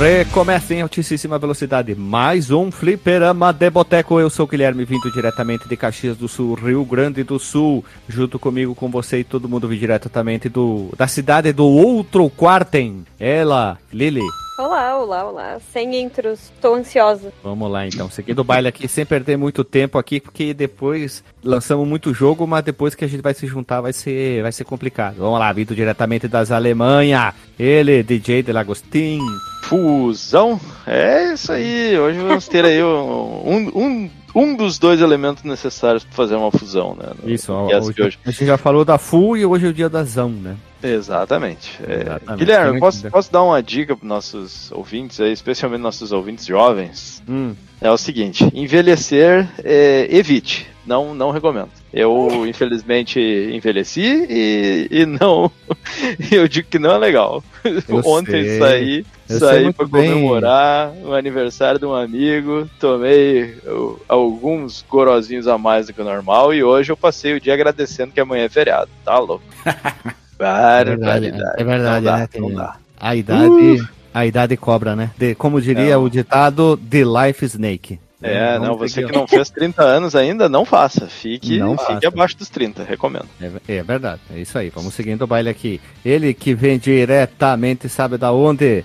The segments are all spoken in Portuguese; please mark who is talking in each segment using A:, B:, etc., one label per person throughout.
A: Recomeça em altíssima velocidade mais um Fliperama de Boteco. Eu sou o Guilherme, vindo diretamente de Caxias do Sul, Rio Grande do Sul. Junto comigo, com você e todo mundo, vindo diretamente do, da cidade do outro quartem. Ela, Lili.
B: Olá, olá, olá. Sem intros, tô ansiosa.
A: Vamos lá então, seguindo o baile aqui, sem perder muito tempo aqui, porque depois lançamos muito jogo, mas depois que a gente vai se juntar vai ser, vai ser complicado. Vamos lá, vindo diretamente das Alemanha, ele, DJ Delagostin.
C: Fusão? É isso aí, hoje vamos ter aí um, um, um dos dois elementos necessários para fazer uma fusão, né?
A: No, isso, no hoje, hoje. a gente já falou da FU e hoje é o dia da Zão, né?
C: Exatamente. É, Exatamente. Guilherme, posso, posso dar uma dica para nossos ouvintes, especialmente nossos ouvintes jovens? Hum. É o seguinte: envelhecer, é, evite. Não, não recomendo. Eu, infelizmente, envelheci e, e não. eu digo que não é legal. Eu Ontem sei. saí, eu saí para comemorar o aniversário de um amigo, tomei eu, alguns gorozinhos a mais do que o normal e hoje eu passei o dia agradecendo que amanhã é feriado. Tá louco?
A: Barbaridade. É verdade, não dá, né? Não dá. A idade, uh. a idade cobra, né? De, como diria o ditado, The Life Snake.
C: É, não, você que não fez 30 anos ainda, não faça. Fique, não fique faça. abaixo dos 30, recomendo.
A: É, é, verdade, é isso aí. Vamos seguindo o baile aqui. Ele que vem diretamente, sabe da onde?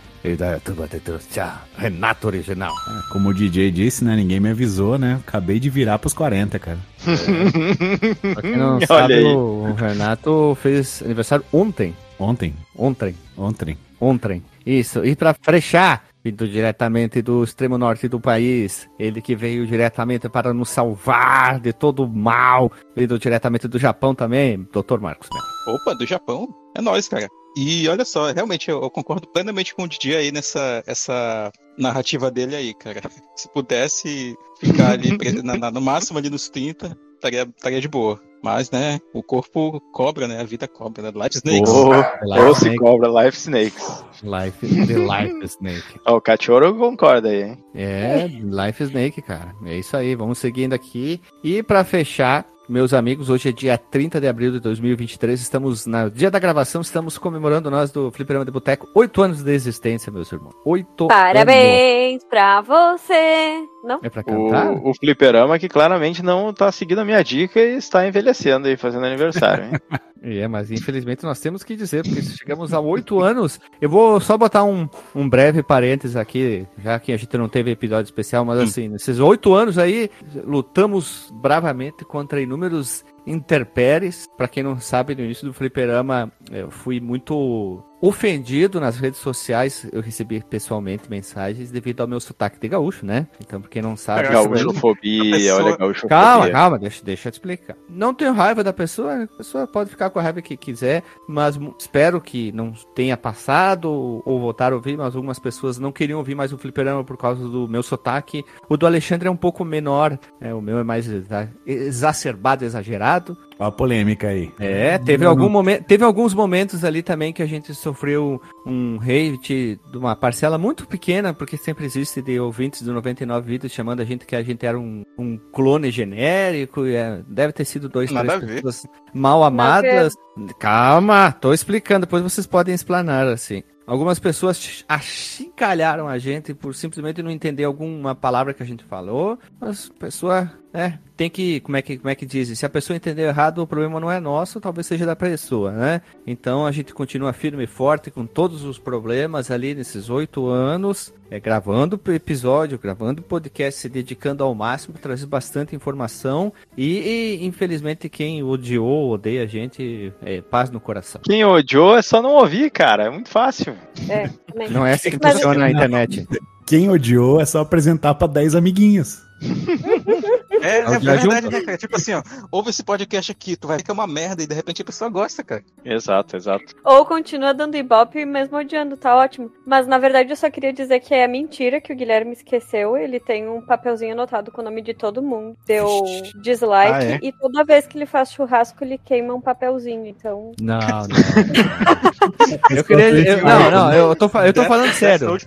A: Renato Original.
D: É, como o DJ disse, né? Ninguém me avisou, né? Acabei de virar pros 40, cara.
A: É. pra quem não sabe, o Renato fez aniversário ontem.
D: Ontem?
A: Ontem.
D: Ontem.
A: Ontem. Isso. E pra fechar, vindo diretamente do extremo norte do país, ele que veio diretamente para nos salvar de todo o mal, vindo diretamente do Japão também, Dr. Marcos. Né?
E: Opa, do Japão? É nóis, cara. E olha só, realmente eu, eu concordo plenamente com o Didi aí nessa essa narrativa dele aí, cara. Se pudesse ficar ali na, na, no máximo ali nos 30, estaria, estaria de boa. Mas, né, o corpo cobra, né? A vida cobra, né? Life Snakes.
C: Oh, ou se cobra Life Snakes.
A: Life, the Life Snake.
C: oh, o Cachorro concorda aí, hein?
A: É, Life Snake, cara. É isso aí, vamos seguindo aqui. E para fechar, meus amigos, hoje é dia 30 de abril de 2023, estamos no dia da gravação, estamos comemorando nós do Fliperama de Boteco, oito anos de existência, meus irmãos. Oito
B: Parabéns anos. pra você! Não?
C: É pra cantar? O, o Fliperama que claramente não tá seguindo a minha dica e está envelhecendo e fazendo aniversário, hein?
A: É, mas infelizmente nós temos que dizer, porque chegamos a oito anos. Eu vou só botar um, um breve parênteses aqui, já que a gente não teve episódio especial, mas hum. assim, nesses oito anos aí, lutamos bravamente contra inúmeros interpéries. Para quem não sabe, no início do fliperama, eu fui muito ofendido nas redes sociais. Eu recebi pessoalmente mensagens devido ao meu sotaque de gaúcho, né? Então, pra quem não sabe.
C: É, gaúchofobia, olha, gaúchofobia.
A: Calma, calma, deixa, deixa eu te explicar. Não tenho raiva da pessoa, a pessoa pode ficar com a raiva que quiser, mas espero que não tenha passado ou voltar a ouvir, mas algumas pessoas não queriam ouvir mais o fliperama por causa do meu sotaque. O do Alexandre é um pouco menor, né? o meu é mais exacerbado, exagerado.
D: Olha a polêmica aí.
A: É, teve, algum momento, teve alguns momentos ali também que a gente sofreu um hate de uma parcela muito pequena, porque sempre existe de ouvintes do 99 Vidas chamando a gente que a gente era um, um clone genérico. E é, deve ter sido dois, Nada três pessoas mal amadas. Calma, tô explicando, depois vocês podem explanar assim. Algumas pessoas achincalharam a gente por simplesmente não entender alguma palavra que a gente falou. Mas a pessoa é, tem que, como é que, como é que diz? Se a pessoa entendeu errado, o problema não é nosso, talvez seja da pessoa, né? Então a gente continua firme e forte com todos os problemas ali nesses oito anos, é, gravando episódio, gravando podcast, se dedicando ao máximo, trazer bastante informação e, e infelizmente quem odiou, odeia a gente, é, paz no coração.
C: Quem odiou é só não ouvir, cara, é muito fácil.
A: É, não é assim que funciona na internet.
D: Quem odiou é só apresentar para 10 amiguinhos.
E: É, é verdade, né, cara? Tipo assim, ó, ouve esse podcast aqui, tu vai ver que é uma merda e de repente a pessoa gosta, cara.
C: Exato, exato.
B: Ou continua dando ibope mesmo odiando, tá ótimo. Mas na verdade eu só queria dizer que é mentira que o Guilherme esqueceu. Ele tem um papelzinho anotado com o nome de todo mundo. Deu dislike ah, é? e toda vez que ele faz churrasco ele queima um papelzinho, então.
A: Não, não. eu queria. Eu, não, não, eu tô, eu tô falando sério.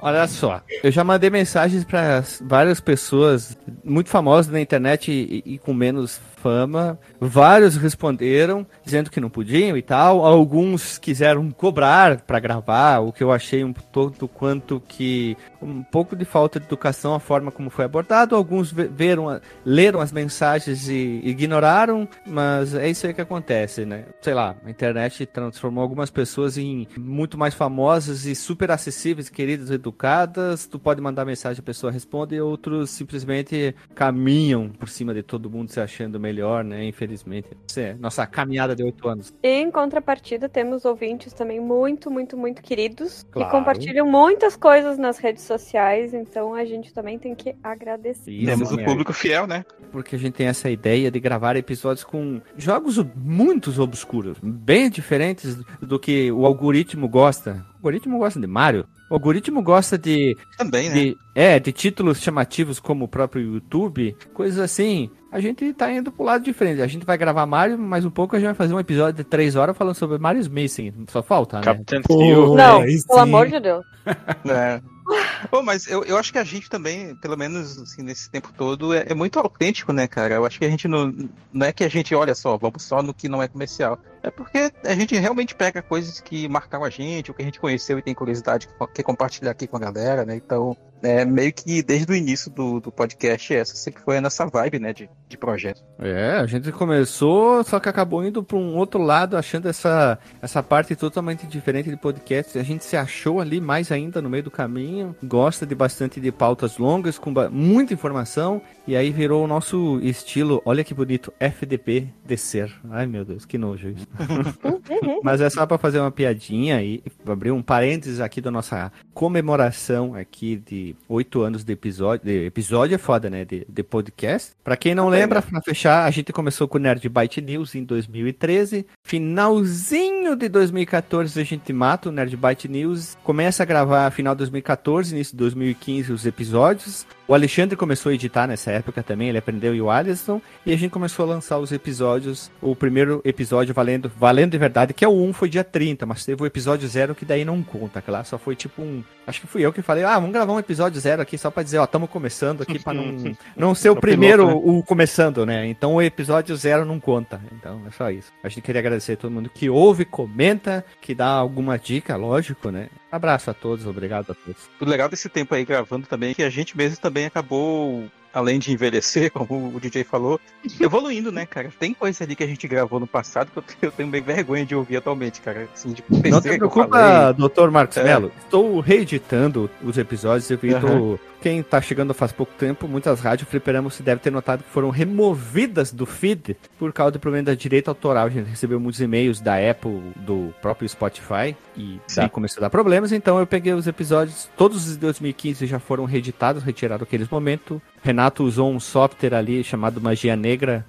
A: Olha só, eu já mandei mensagens para várias pessoas muito famosas na internet e, e, com menos fama. Vários responderam dizendo que não podiam e tal. Alguns quiseram cobrar para gravar, o que eu achei um tanto quanto que um pouco de falta de educação a forma como foi abordado. Alguns veram, leram as mensagens e ignoraram, mas é isso aí que acontece, né? Sei lá, a internet transformou algumas pessoas em muito mais famosas e super acessíveis, queridas, educadas. Tu pode mandar mensagem, a pessoa responde, e outros simplesmente caminham por cima de todo mundo se achando melhor, né? Infelizmente. Isso é nossa caminhada de oito anos.
B: E em contrapartida, temos ouvintes também muito, muito, muito queridos claro. que compartilham muitas coisas nas redes sociais, então a gente também tem que agradecer.
E: Isso, temos o público fiel, né?
A: Porque a gente tem essa ideia de gravar episódios com jogos muito obscuros, bem diferentes do que o algoritmo gosta. O algoritmo gosta de Mario. O algoritmo gosta de.
E: Também, né?
A: De, é, de títulos chamativos como o próprio YouTube, coisas assim. A gente tá indo pro lado diferente. A gente vai gravar Mario, mas um pouco a gente vai fazer um episódio de três horas falando sobre Mario Smith. Só falta, né?
B: Captain Steel. Não, é, pelo amor de Deus.
E: É. Pô, mas eu, eu acho que a gente também, pelo menos assim, nesse tempo todo, é, é, muito autêntico, né, cara? Eu acho que a gente não. Não é que a gente, olha só, vamos só no que não é comercial. É porque a gente realmente pega coisas que marcaram a gente, o que a gente conheceu e tem curiosidade que quer compartilhar aqui com a galera, né? Então, é, meio que desde o início do, do podcast, essa sempre foi nessa vibe, né, de, de projeto.
A: É, a gente começou, só que acabou indo para um outro lado, achando essa, essa parte totalmente diferente de podcast. A gente se achou ali mais ainda no meio do caminho, gosta de bastante de pautas longas, com muita informação, e aí virou o nosso estilo, olha que bonito, FDP descer. Ai meu Deus, que nojo isso. Mas é só para fazer uma piadinha e abrir um parênteses aqui da nossa comemoração aqui de oito anos de episódio. De episódio é foda, né? De, de podcast. Para quem não lembra, para fechar, a gente começou com o Nerd Byte News em 2013. Finalzinho de 2014 a gente mata o Nerd Byte News. Começa a gravar final de 2014, início de 2015 os episódios. O Alexandre começou a editar nessa época também, ele aprendeu e o Alisson, e a gente começou a lançar os episódios. O primeiro episódio valendo, valendo de verdade, que é o 1, foi dia 30, mas teve o episódio 0 que daí não conta, que lá só foi tipo um. Acho que fui eu que falei, ah, vamos gravar um episódio 0 aqui só pra dizer, ó, estamos começando aqui pra não, não ser o primeiro piloto, né? o começando, né? Então o episódio 0 não conta. Então é só isso. A gente queria agradecer a todo mundo que ouve, comenta, que dá alguma dica, lógico, né? Abraço a todos, obrigado a todos.
E: O legal desse tempo aí gravando também é que a gente mesmo também acabou além de envelhecer, como o DJ falou, evoluindo, né, cara? Tem coisa ali que a gente gravou no passado que eu tenho bem vergonha de ouvir atualmente, cara. Assim, de
A: Não te preocupa, doutor Marcos é. Mello. Estou reeditando os episódios, eu vi, uhum. Quem tá chegando faz pouco tempo, muitas rádios fliperamos se deve ter notado que foram removidas do feed por causa do problema da direito autoral. A gente recebeu muitos e-mails da Apple, do próprio Spotify, e daí começou a dar problemas, então eu peguei os episódios, todos os de 2015 já foram reeditados, retirados aqueles momentos. Renato usou um software ali chamado Magia Negra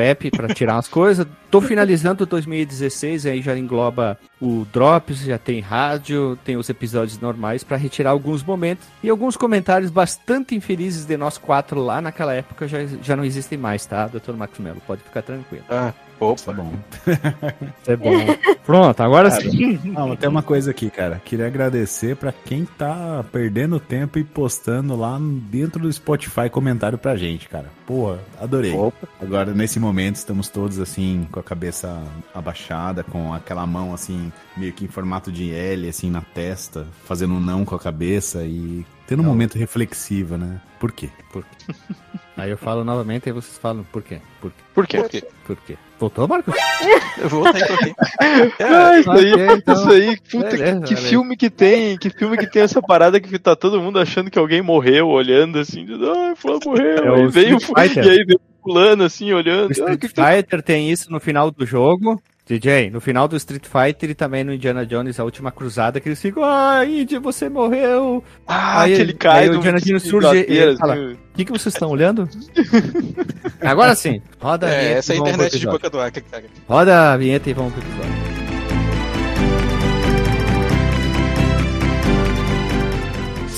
A: .app para tirar as coisas. Tô finalizando 2016, aí já engloba o Drops, já tem rádio, tem os episódios normais para retirar alguns momentos e alguns comentários bastante infelizes de nós quatro lá naquela época já, já não existem mais, tá, Dr. Max Mello? Pode ficar tranquilo.
E: Ah, Opa. Isso é bom.
A: Isso é bom. Pronto, agora cara, sim.
D: Não, tem uma coisa aqui, cara. Queria agradecer para quem tá perdendo tempo e postando lá dentro do Spotify comentário pra gente, cara. Porra, adorei. Opa. Agora, nesse momento, estamos todos assim, com a cabeça abaixada, com aquela mão assim, meio que em formato de L, assim, na testa, fazendo um não com a cabeça e tendo um não. momento reflexivo, né? Por quê? Por quê?
A: Aí eu falo novamente e vocês falam por quê?
E: Por quê? Por quê? Por
A: quê? Por quê? Voltou, Marcos?
C: Eu voltei, voltei. É, ah, isso aí, okay, então, isso aí, puta, beleza, que, que filme que tem, que filme que tem essa parada que tá todo mundo achando que alguém morreu, olhando assim, ah, fulano morreu, é aí veio, e aí veio fulano assim, olhando. O
A: Street ah, que Fighter que... tem isso no final do jogo, DJ, no final do Street Fighter e também no Indiana Jones, a última cruzada, que eles ficam, ah, Indy, você morreu.
C: Ah, aí, aquele cara. Aí
A: o Indiana Jones surge e ele fala, o que, que vocês estão olhando? Agora sim, roda
E: é, a vinheta. Essa é a internet de boca do ar, cara.
A: Roda a vinheta e vamos pro episódio.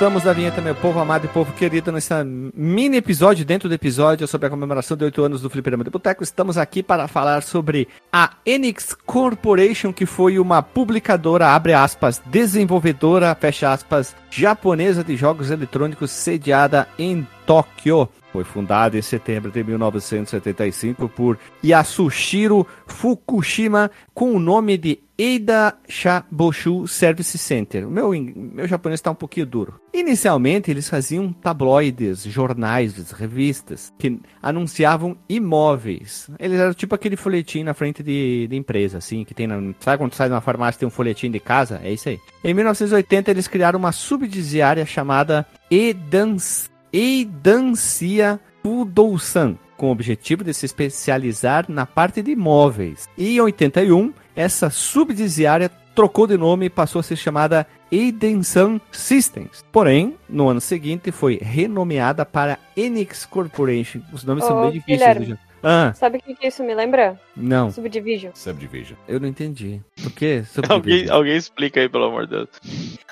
A: Voltamos da vinheta, meu povo amado e povo querido, nesse mini episódio, dentro do episódio, sobre a comemoração de 8 anos do Fliperama de Boteco. Estamos aqui para falar sobre a Enix Corporation, que foi uma publicadora, abre aspas, desenvolvedora, fecha aspas, japonesa de jogos eletrônicos sediada em Tóquio. Foi fundada em setembro de 1975 por Yasushiro Fukushima com o nome de Eida Shaboshu Service Center. O meu, meu japonês está um pouquinho duro. Inicialmente, eles faziam tabloides, jornais, revistas que anunciavam imóveis. Eles eram tipo aquele folhetim na frente de, de empresa, assim, que tem na, Sabe quando sai numa farmácia tem um folhetim de casa? É isso aí. Em 1980, eles criaram uma subsidiária chamada Edans, Edancia Pudousan com o objetivo de se especializar na parte de imóveis. E em 81, essa subsidiária trocou de nome e passou a ser chamada Edensan Systems. Porém, no ano seguinte foi renomeada para Enix Corporation. Os nomes são bem difíceis.
B: Ah. Sabe o que, que, isso me lembra?
A: Não.
B: Subdivision.
D: Subdivision.
A: Eu não entendi. Por que
C: alguém, alguém explica aí, pelo amor de Deus.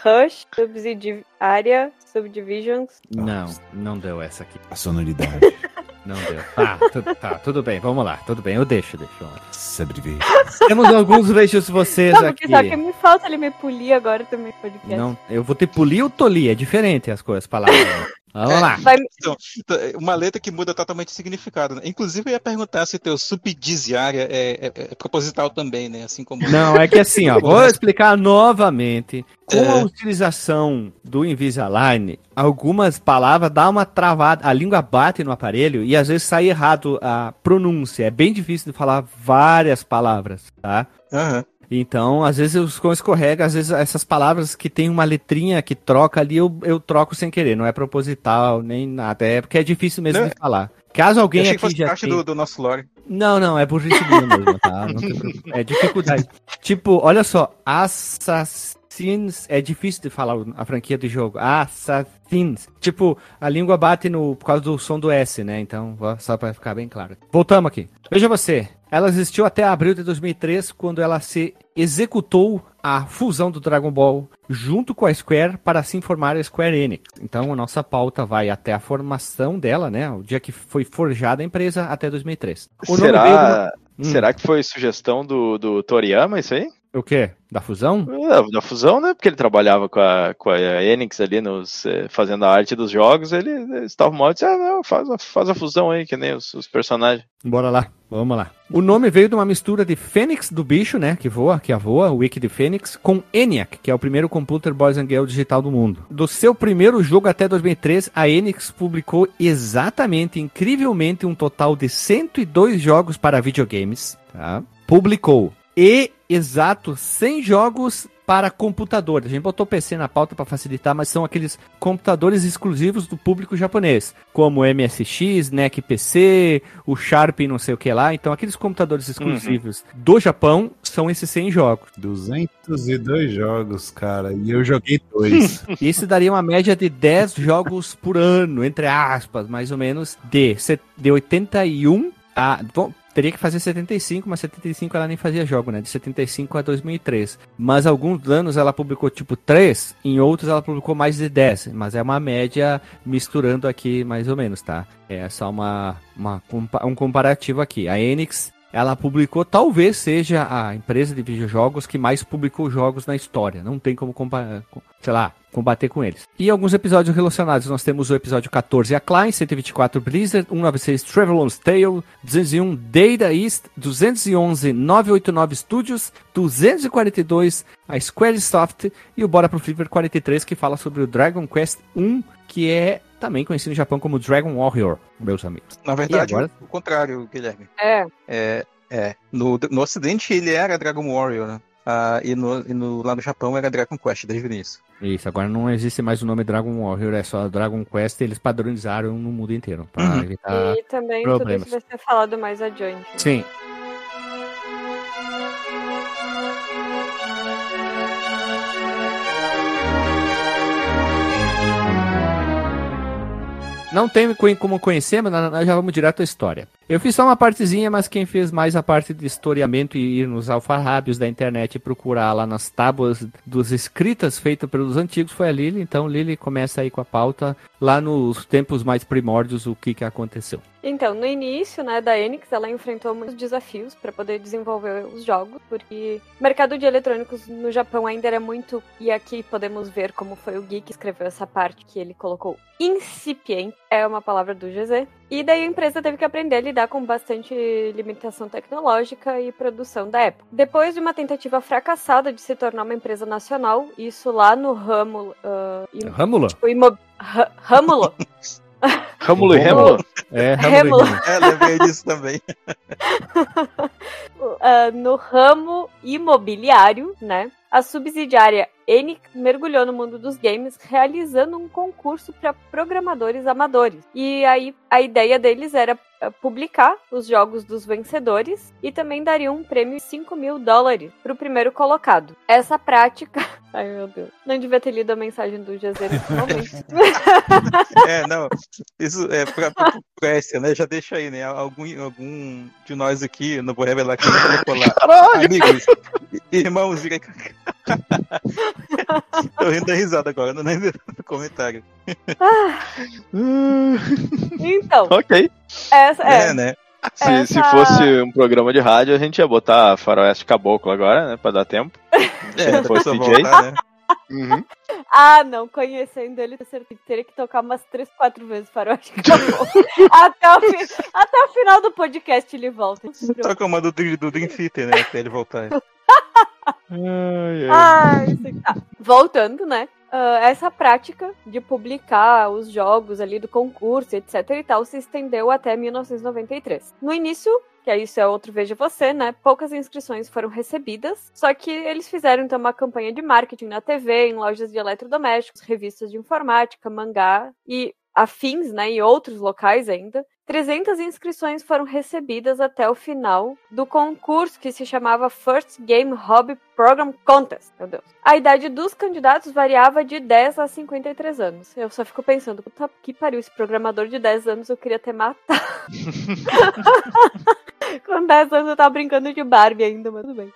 B: Rush, subsidiária, subdivisions.
A: Não, não deu essa aqui.
D: A sonoridade.
A: Não deu. Tá, tu, tá, tudo bem, vamos lá, tudo bem, eu deixo, deixo.
D: Subdivision.
A: Temos alguns beijos vocês não, aqui.
B: Só que me falta ele me polir agora também podcast.
A: Não, eu vou ter polir ou tolir, é diferente as coisas, palavras. Vamos
E: é,
A: lá.
E: Vai... Então, uma letra que muda totalmente o significado. Né? Inclusive, eu ia perguntar se teu subdiziária é, é, é, proposital também, né? Assim como.
A: Não, é que assim, ó, vou explicar novamente. Com é. a utilização do Invisalign, algumas palavras dá uma travada, a língua bate no aparelho e às vezes sai errado a pronúncia. É bem difícil de falar várias palavras, tá?
E: Aham. Uhum.
A: Então, às vezes eu escorrega, às vezes essas palavras que tem uma letrinha que troca ali, eu, eu troco sem querer, não é proposital, nem nada, é porque é difícil mesmo não, de falar. Caso alguém eu
E: achei aqui que fosse já tem... do, do nosso lore.
A: Não, não, é burrice mesmo, tá? é dificuldade. tipo, olha só, Assassins é difícil de falar a franquia do jogo. Assassins. Tipo, a língua bate no por causa do som do S, né? Então, só para ficar bem claro. Voltamos aqui. Veja você, ela existiu até abril de 2003, quando ela se executou a fusão do Dragon Ball junto com a Square para se formar a Square Enix. Então a nossa pauta vai até a formação dela, né? O dia que foi forjada a empresa até 2003. O
C: será, hum. será que foi sugestão do, do Toriyama isso aí?
A: O quê? Da fusão?
C: É, da fusão, né? Porque ele trabalhava com a, com a Enix ali, nos, eh, fazendo a arte dos jogos. Ele, estava mal e disse: ah, não, faz, faz a fusão aí, que nem os, os, personagens.
A: Bora lá, vamos lá. O nome veio de uma mistura de Fênix do bicho, né? Que voa, que a voa, o Wiki de Fênix, com ENIAC, que é o primeiro computer Boys and Girl digital do mundo. Do seu primeiro jogo até 2003, a Enix publicou exatamente, incrivelmente, um total de 102 jogos para videogames. Tá? Publicou e exato 100 jogos para computador. A gente botou PC na pauta para facilitar, mas são aqueles computadores exclusivos do público japonês, como o MSX, NEC PC, o Sharp não sei o que lá. Então, aqueles computadores uhum. exclusivos uhum. do Japão são esses 100 jogos.
D: 202 jogos, cara, e eu joguei dois.
A: Isso daria uma média de 10 jogos por ano, entre aspas, mais ou menos, de, de 81 a. Bom, teria que fazer 75, mas 75 ela nem fazia jogo, né? De 75 a 2003. Mas alguns anos ela publicou tipo 3, em outros ela publicou mais de 10. Mas é uma média misturando aqui mais ou menos, tá? É só uma, uma um comparativo aqui. A Enix ela publicou, talvez seja a empresa de videojogos que mais publicou jogos na história. Não tem como comparar, sei lá, combater com eles. E alguns episódios relacionados, nós temos o episódio 14 A Klein, 124 Blizzard, 196 Travelon's Tale, 201 Data East, 211 989 Studios, 242 a Squaresoft e o Bora pro Flipper 43 que fala sobre o Dragon Quest 1, que é também conhecido no Japão como Dragon Warrior, meus amigos.
E: Na verdade, agora... o contrário, Guilherme.
B: É.
E: É, é. No, no ocidente ele era Dragon Warrior, né? Uh, e, no, e no, lá no Japão era Dragon Quest desde o início.
A: Isso, agora não existe mais o nome Dragon Warrior, é só Dragon Quest e eles padronizaram no mundo inteiro. Pra uhum. evitar
B: e também problemas. tudo isso vai ser falado mais adiante.
A: Sim. Não tem como conhecer, mas nós já vamos direto à história. Eu fiz só uma partezinha, mas quem fez mais a parte de historiamento e ir nos alfarrábios da internet e procurar lá nas tábuas dos escritas feitas pelos antigos foi a Lili. Então Lili começa aí com a pauta lá nos tempos mais primórdios o que, que aconteceu.
B: Então, no início, né, da Enix, ela enfrentou muitos desafios para poder desenvolver os jogos, porque o mercado de eletrônicos no Japão ainda era muito, e aqui podemos ver como foi o Gui que escreveu essa parte que ele colocou incipiente, é uma palavra do GZ. E daí a empresa teve que aprender a lidar com bastante limitação tecnológica e produção da época. Depois de uma tentativa fracassada de se tornar uma empresa nacional, isso lá no ramo...
A: Uh, Râmula?
B: Tipo, imo... Râmulo?
C: Râmulo e Rêmulo?
B: É, Rêmulo.
E: É, lembrei disso também.
B: uh, no ramo imobiliário, né? A subsidiária Enix mergulhou no mundo dos games realizando um concurso para programadores amadores. E aí a ideia deles era eh, publicar os jogos dos vencedores e também daria um prêmio de 5 mil dólares para o primeiro colocado. Essa prática. Ai meu Deus. Não devia ter lido a mensagem do GZ nesse momento.
E: é, não. Isso é pra, pra né? Já deixa aí, né? Algum, algum de nós aqui, não vou revelar quem colocou lá. Caralho! Amigos, irmãos, Tô rindo da risada agora, não lembro do comentário. Ah.
B: então.
C: ok.
B: Essa é. é
C: né? Se, essa... se fosse um programa de rádio, a gente ia botar Faroeste Caboclo agora, né? Pra dar tempo.
E: É, se não fosse DJ. Voltar, né?
B: Uhum. Ah, não, conhecendo ele, teria que tocar umas 3, 4 vezes Faroeste Caboclo. até, o fi... até o final do podcast ele volta.
E: Toca uma do, do Dream Theater, né? Até ele voltar.
B: ai, ai. tá. Voltando, né? Uh, essa prática de publicar os jogos ali do concurso, etc e tal, se estendeu até 1993. No início, que isso é outro Veja Você, né? Poucas inscrições foram recebidas, só que eles fizeram então uma campanha de marketing na TV, em lojas de eletrodomésticos, revistas de informática, mangá e afins, né, e outros locais ainda, 300 inscrições foram recebidas até o final do concurso que se chamava First Game Hobby Program Contest. Meu Deus. A idade dos candidatos variava de 10 a 53 anos. Eu só fico pensando, puta que pariu, esse programador de 10 anos eu queria ter matado. Com 10 anos eu tava brincando de Barbie ainda, mas tudo bem.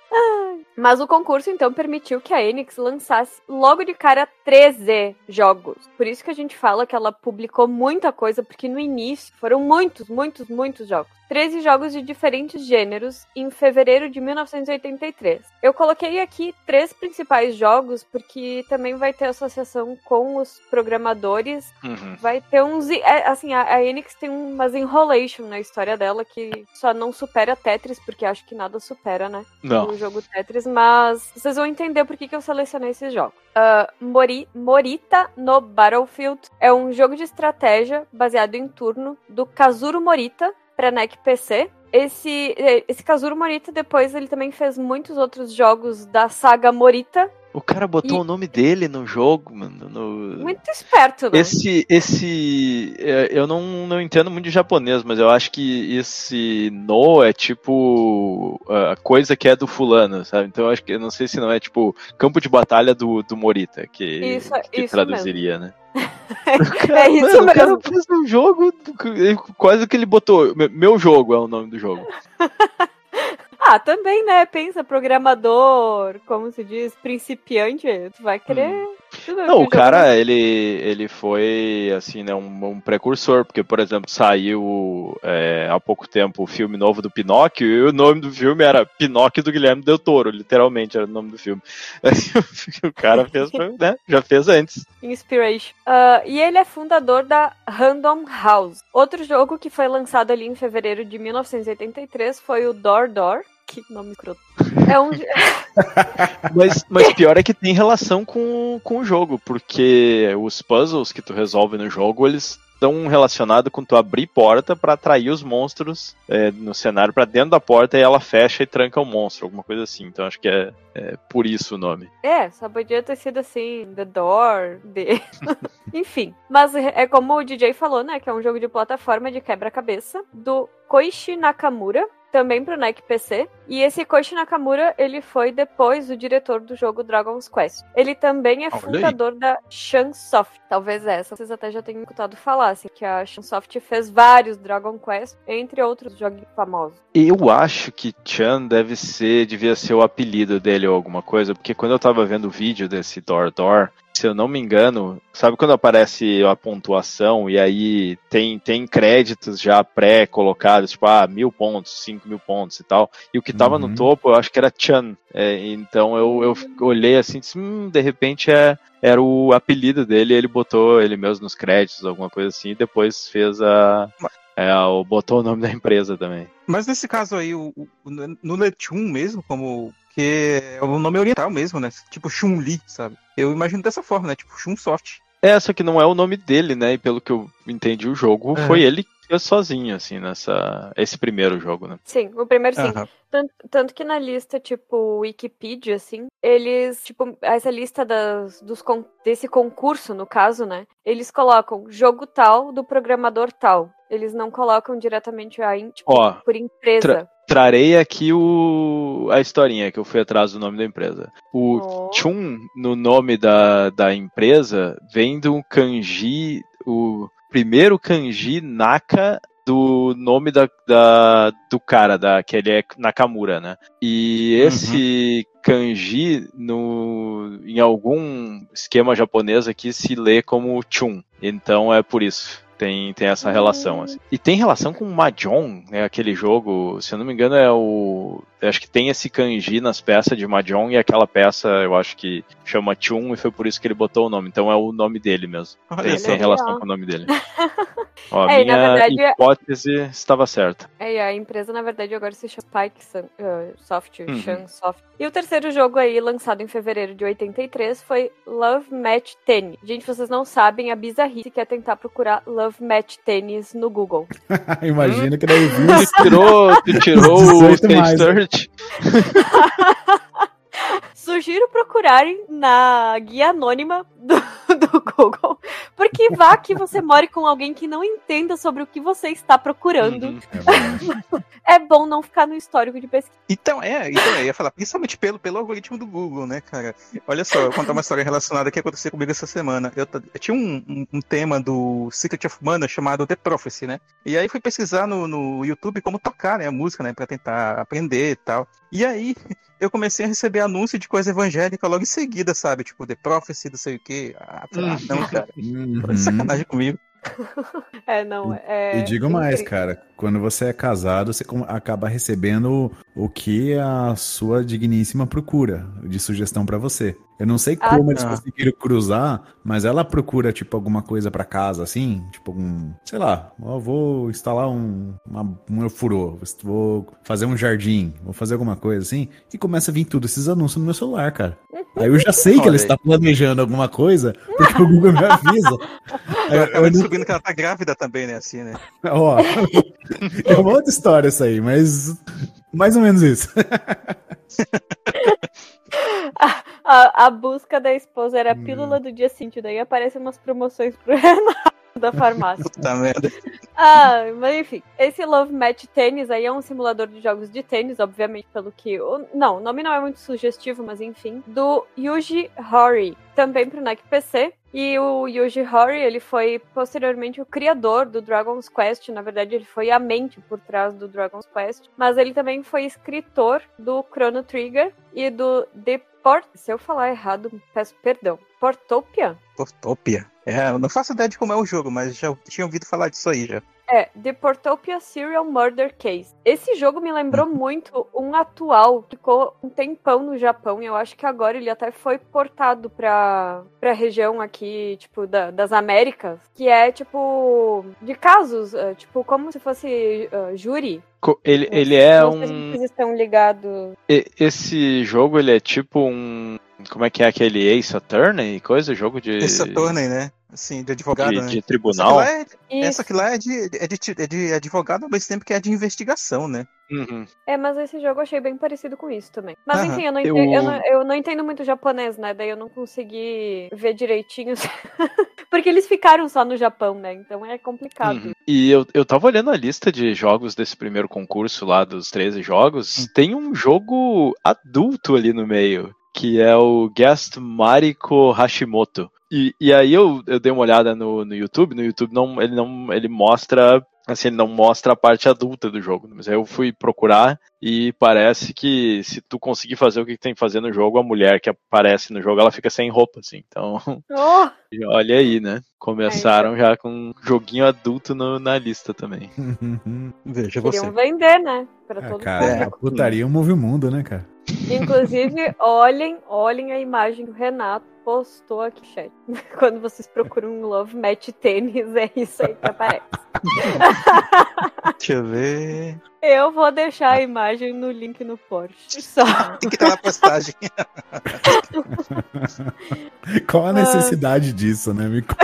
B: Mas o concurso então permitiu que a Enix lançasse logo de cara 13 jogos. Por isso que a gente fala que ela publicou muita coisa, porque no início foram muitos, muitos, muitos jogos. 13 jogos de diferentes gêneros em fevereiro de 1983. Eu coloquei aqui três principais jogos porque também vai ter associação com os programadores. Uhum. Vai ter uns. É, assim, a, a Enix tem umas enrolation na história dela que só não supera Tetris, porque acho que nada supera, né?
C: Não.
B: O jogo Tetris, mas vocês vão entender por que, que eu selecionei esses jogos. Uh, Mori, Morita no Battlefield é um jogo de estratégia baseado em turno do Kazuro Morita, para NEC PC. Esse, esse Kazuro Morita, depois ele também fez muitos outros jogos da saga Morita.
C: O cara botou e... o nome dele no jogo, mano. No...
B: Muito esperto, né?
C: Esse, esse. É, eu não, não entendo muito de japonês, mas eu acho que esse no é tipo. a coisa que é do fulano, sabe? Então eu acho que. Eu não sei se não é tipo campo de batalha do, do Morita, que, isso, que isso traduziria, mesmo. né?
B: é isso Mano, mesmo. O cara
C: fez um jogo, quase que ele botou. Meu jogo é o nome do jogo.
B: ah, também, né? Pensa, programador, como se diz, principiante, tu vai querer. Hum.
C: Não, o cara, ele, ele foi, assim, né, um, um precursor, porque, por exemplo, saiu é, há pouco tempo o filme novo do Pinóquio, e o nome do filme era Pinóquio do Guilherme Del Toro, literalmente era o nome do filme. o cara fez, né, já fez antes.
B: Inspiration. Uh, e ele é fundador da Random House. Outro jogo que foi lançado ali em fevereiro de 1983 foi o Door Door, que nome escroto. É um.
C: mas, mas pior é que tem relação com, com o jogo, porque os puzzles que tu resolve no jogo, eles estão relacionados com tu abrir porta para atrair os monstros é, no cenário para dentro da porta e ela fecha e tranca o monstro, alguma coisa assim. Então acho que é, é por isso o nome.
B: É, só podia ter sido assim, The Door, The... Enfim, mas é como o DJ falou, né, que é um jogo de plataforma de quebra-cabeça do Koichi Nakamura, também para o NEC PC. E esse Koichi Nakamura, ele foi depois o diretor do jogo Dragon's Quest. Ele também é Olha fundador aí. da Shunsoft. Talvez essa vocês até já tenham escutado falar, assim, que a Shunsoft fez vários Dragon Quest, entre outros jogos famosos.
C: Eu acho que Chan deve ser, devia ser o apelido dele ou alguma coisa, porque quando eu tava vendo o vídeo desse Door Door, se eu não me engano, sabe quando aparece a pontuação e aí tem, tem créditos já pré-colocados, tipo, ah, mil pontos, cinco mil pontos e tal. E o que tava uhum. no topo, eu acho que era Chan. É, então eu, eu olhei assim, disse, hum, de repente é, era o apelido dele, ele botou ele mesmo nos créditos, alguma coisa assim, e depois fez a. É, botou o nome da empresa também.
E: Mas nesse caso aí, o, o no Netun mesmo, como que é o nome oriental mesmo, né? Tipo Chun-Li, sabe? Eu imagino dessa forma, né? Tipo Chun-Soft.
C: É, só que não é o nome dele, né? E pelo que eu entendi o jogo, é. foi ele que fez sozinho, assim, nessa. Esse primeiro jogo, né?
B: Sim, o primeiro sim. Uhum. Tanto, tanto, que na lista, tipo, Wikipedia, assim, eles, tipo, essa lista das, dos, desse concurso, no caso, né? Eles colocam jogo tal do programador tal. Eles não colocam diretamente a, tipo, Ó, por empresa. Tra
C: trarei aqui o, a historinha que eu fui atrás do nome da empresa. O oh. Chun, no nome da, da empresa, vem do kanji, o primeiro kanji Naka do nome da, da, do cara, da, que ele é Nakamura, né? E esse uhum. kanji, no, em algum esquema japonês aqui, se lê como Chun. Então é por isso tem, tem essa relação. Assim. E tem relação com Mahjong, né? Aquele jogo, se eu não me engano, é o. acho que tem esse kanji nas peças de Mahjong e aquela peça eu acho que chama Chun e foi por isso que ele botou o nome. Então é o nome dele mesmo. Tem, tem relação com o nome dele. Ó, é, minha verdade, hipótese é... estava certa.
B: É, a empresa, na verdade, agora se chama Pike uh, Software, uhum. Soft. E o terceiro jogo aí, lançado em fevereiro de 83, foi Love Match Tennis. Gente, vocês não sabem a bizarrice que é tentar procurar Love Match Tennis no Google.
D: Imagina que daí viu.
C: Tu tirou, tu tirou o Stage Search.
B: Sugiro procurarem na guia anônima do, do Google, porque vá que você more com alguém que não entenda sobre o que você está procurando. Uhum. É, bom. não ficar no histórico de pesquisa.
E: Então, é, então eu ia falar, principalmente pelo, pelo algoritmo do Google, né, cara? Olha só, eu vou contar uma história relacionada que aconteceu comigo essa semana. Eu, eu tinha um, um, um, tema do Secret of Mana chamado The Prophecy, né? E aí fui pesquisar no, no YouTube como tocar né, a música, né, pra tentar aprender e tal. E aí eu comecei a receber anúncio de coisa evangélica logo em seguida, sabe? Tipo, The Prophecy, não sei o quê. Ah, ah não, cara. Uhum. Sacanagem comigo.
B: É, não,
D: é... E digo mais, cara, quando você é casado, você acaba recebendo o que a sua digníssima procura de sugestão para você. Eu não sei ah, como ah, eles conseguiram cruzar, mas ela procura, tipo, alguma coisa para casa, assim, tipo, um, sei lá, vou instalar um, uma, um furô, vou fazer um jardim, vou fazer alguma coisa assim, e começa a vir tudo esses anúncios no meu celular, cara. Aí eu já sei que ela está planejando alguma coisa, porque o Google me avisa.
E: Aí, eu, eu descobrindo que ela tá grávida também, né, assim, né?
D: Ó, é uma outra história isso aí, mas mais ou menos isso.
B: a, a, a, busca da esposa era a pílula do dia seguinte, daí aparecem umas promoções pro Renato da farmácia.
E: Puta merda.
B: Ah, mas enfim, esse Love Match Tênis aí é um simulador de jogos de tênis, obviamente, pelo que. Não, o nome não é muito sugestivo, mas enfim. Do Yuji Horii, também pro NEC PC. E o Yuji Horii, ele foi posteriormente o criador do Dragon's Quest. Na verdade, ele foi a mente por trás do Dragon's Quest. Mas ele também foi escritor do Chrono Trigger e do The Port... Se eu falar errado, peço perdão. Portopia?
E: Portopia? É, eu não faço ideia de como é o jogo, mas já tinha ouvido falar disso aí já.
B: É, The Portopia Serial Murder Case. Esse jogo me lembrou uhum. muito um atual, que ficou um tempão no Japão, e eu acho que agora ele até foi portado pra, pra região aqui, tipo, da, das Américas, que é, tipo, de casos, uh, tipo, como se fosse uh, júri.
C: Ele, ele é um...
B: estão ligados...
C: Esse jogo, ele é tipo um... Como é que é aquele Ace Attorney? Coisa? Jogo de...
E: Ace Attorney, né? Assim, de advogado,
C: de,
E: né?
C: de tribunal.
E: Essa aqui, é, essa aqui lá é de, é, de, é de advogado ao mesmo tempo que é de investigação, né?
C: Uhum.
B: É, mas esse jogo eu achei bem parecido com isso também. Mas uhum. enfim, eu não, entendo, eu... Eu, não, eu não entendo muito japonês, né? Daí eu não consegui ver direitinho. Porque eles ficaram só no Japão, né? Então é complicado. Uhum.
C: E eu, eu tava olhando a lista de jogos desse primeiro concurso lá, dos 13 jogos. Uhum. Tem um jogo adulto ali no meio que é o Guest Mariko Hashimoto. E, e aí eu, eu dei uma olhada no, no YouTube, no YouTube não, ele não ele mostra assim, ele não mostra a parte adulta do jogo, mas aí eu fui procurar e parece que se tu conseguir fazer o que tem que fazer no jogo, a mulher que aparece no jogo, ela fica sem roupa, assim. Então, oh! olha aí, né? Começaram é, já com um joguinho adulto no, na lista também.
E: Veja Queriam você.
B: vender, né? Pra
D: ah, todo cara, mundo. a putaria move o mundo, né, cara?
B: Inclusive, olhem, olhem a imagem do Renato postou aqui, chat. Quando vocês procuram um Love Match tênis, é isso aí que aparece.
E: Deixa eu ver.
B: Eu vou deixar a imagem no link no Porsche. Só.
E: Tem que estar na postagem.
D: Qual a necessidade ah. disso, né? Me conta.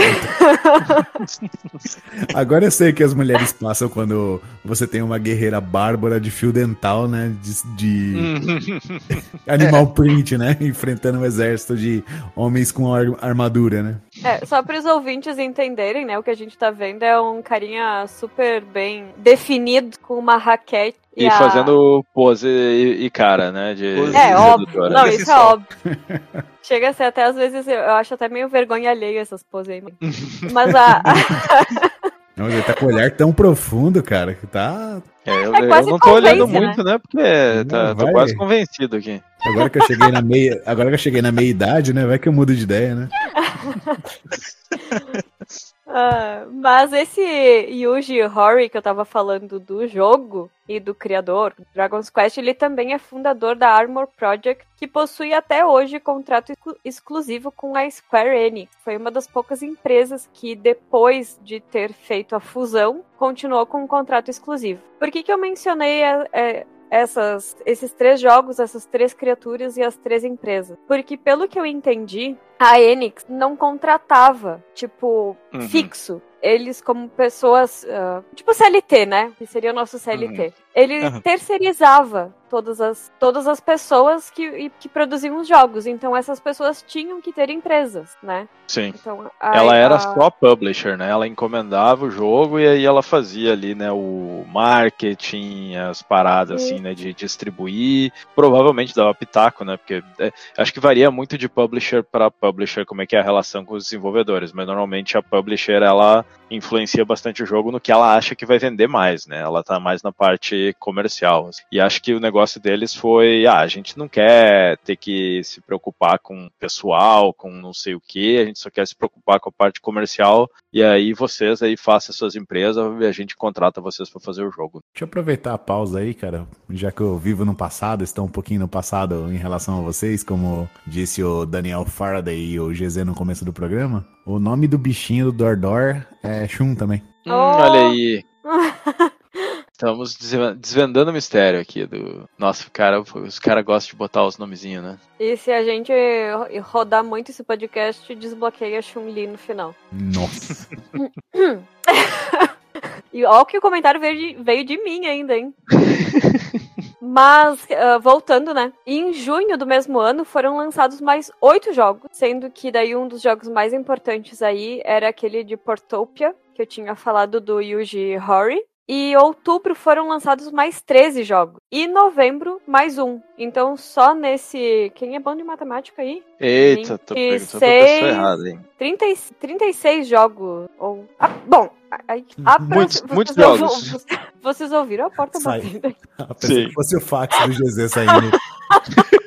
D: Agora eu sei que as mulheres passam quando você tem uma guerreira bárbara de fio dental, né? De, de animal print, né? Enfrentando um exército de homens com ar armadura, né?
B: É, só para os ouvintes entenderem, né? O que a gente tá vendo é um carinha super bem definido com uma raquete.
C: E, e a... fazendo pose e, e, cara, né? De,
B: é, de óbvio. Não, isso é óbvio. Chega a ser até, às vezes, eu acho até meio vergonha alheia essas poses aí. Mas a.
D: Não, ele tá com o olhar tão profundo, cara, que tá.
C: É, eu, é eu não tô olhando né? muito, né? Porque não, tá, tô quase convencido aqui.
D: Agora que eu cheguei na meia, agora que eu cheguei na meia idade, né? Vai que eu mudo de ideia, né?
B: Uh, mas esse Yuji Horii que eu tava falando do jogo e do criador, Dragon's Quest, ele também é fundador da Armor Project, que possui até hoje contrato exclusivo com a Square Enix. Foi uma das poucas empresas que, depois de ter feito a fusão, continuou com um contrato exclusivo. Por que, que eu mencionei a, a, essas, esses três jogos, essas três criaturas e as três empresas. Porque, pelo que eu entendi, a Enix não contratava, tipo, uhum. fixo. Eles, como pessoas, uh, tipo CLT, né? Que seria o nosso CLT. Uhum. Ele uhum. terceirizava todas as, todas as pessoas que, que produziam os jogos. Então essas pessoas tinham que ter empresas, né?
C: Sim. Então, ela era a... só publisher, né? Ela encomendava o jogo e aí ela fazia ali, né, o marketing, as paradas Sim. assim, né, de distribuir. Provavelmente dava pitaco, né? Porque é, acho que varia muito de publisher para publisher como é que é a relação com os desenvolvedores, mas normalmente a publisher ela influencia bastante o jogo no que ela acha que vai vender mais, né? Ela tá mais na parte comercial. E acho que o negócio deles foi, ah, a gente não quer ter que se preocupar com pessoal, com não sei o que, a gente só quer se preocupar com a parte comercial e aí vocês aí façam suas empresas e a gente contrata vocês para fazer o jogo.
D: Deixa eu aproveitar a pausa aí, cara, já que eu vivo no passado, estou um pouquinho no passado em relação a vocês, como disse o Daniel Faraday e o GZ no começo do programa. O nome do bichinho do Dordor é Shun também.
C: Hum, olha aí. Estamos desvendando o mistério aqui do. Nossa, cara, os caras gostam de botar os nomezinhos, né?
B: E se a gente rodar muito esse podcast, desbloqueia Chun-Li no final.
D: Nossa.
B: e ó que o comentário veio de, veio de mim ainda, hein? Mas, uh, voltando, né? Em junho do mesmo ano foram lançados mais oito jogos, sendo que daí um dos jogos mais importantes aí era aquele de Portopia, que eu tinha falado do Yuji Horii. E outubro foram lançados mais 13 jogos. E novembro, mais um. Então, só nesse. Quem é bom de matemática aí?
C: Eita, 26... tô pessoa errada, hein?
B: 30, 36 jogos. Ou... Ah, bom,
C: a muitos, muitos jogos.
B: Vocês, vocês ouviram a porta Sai. batendo?
D: A Sim. fosse o fax do GZ saindo.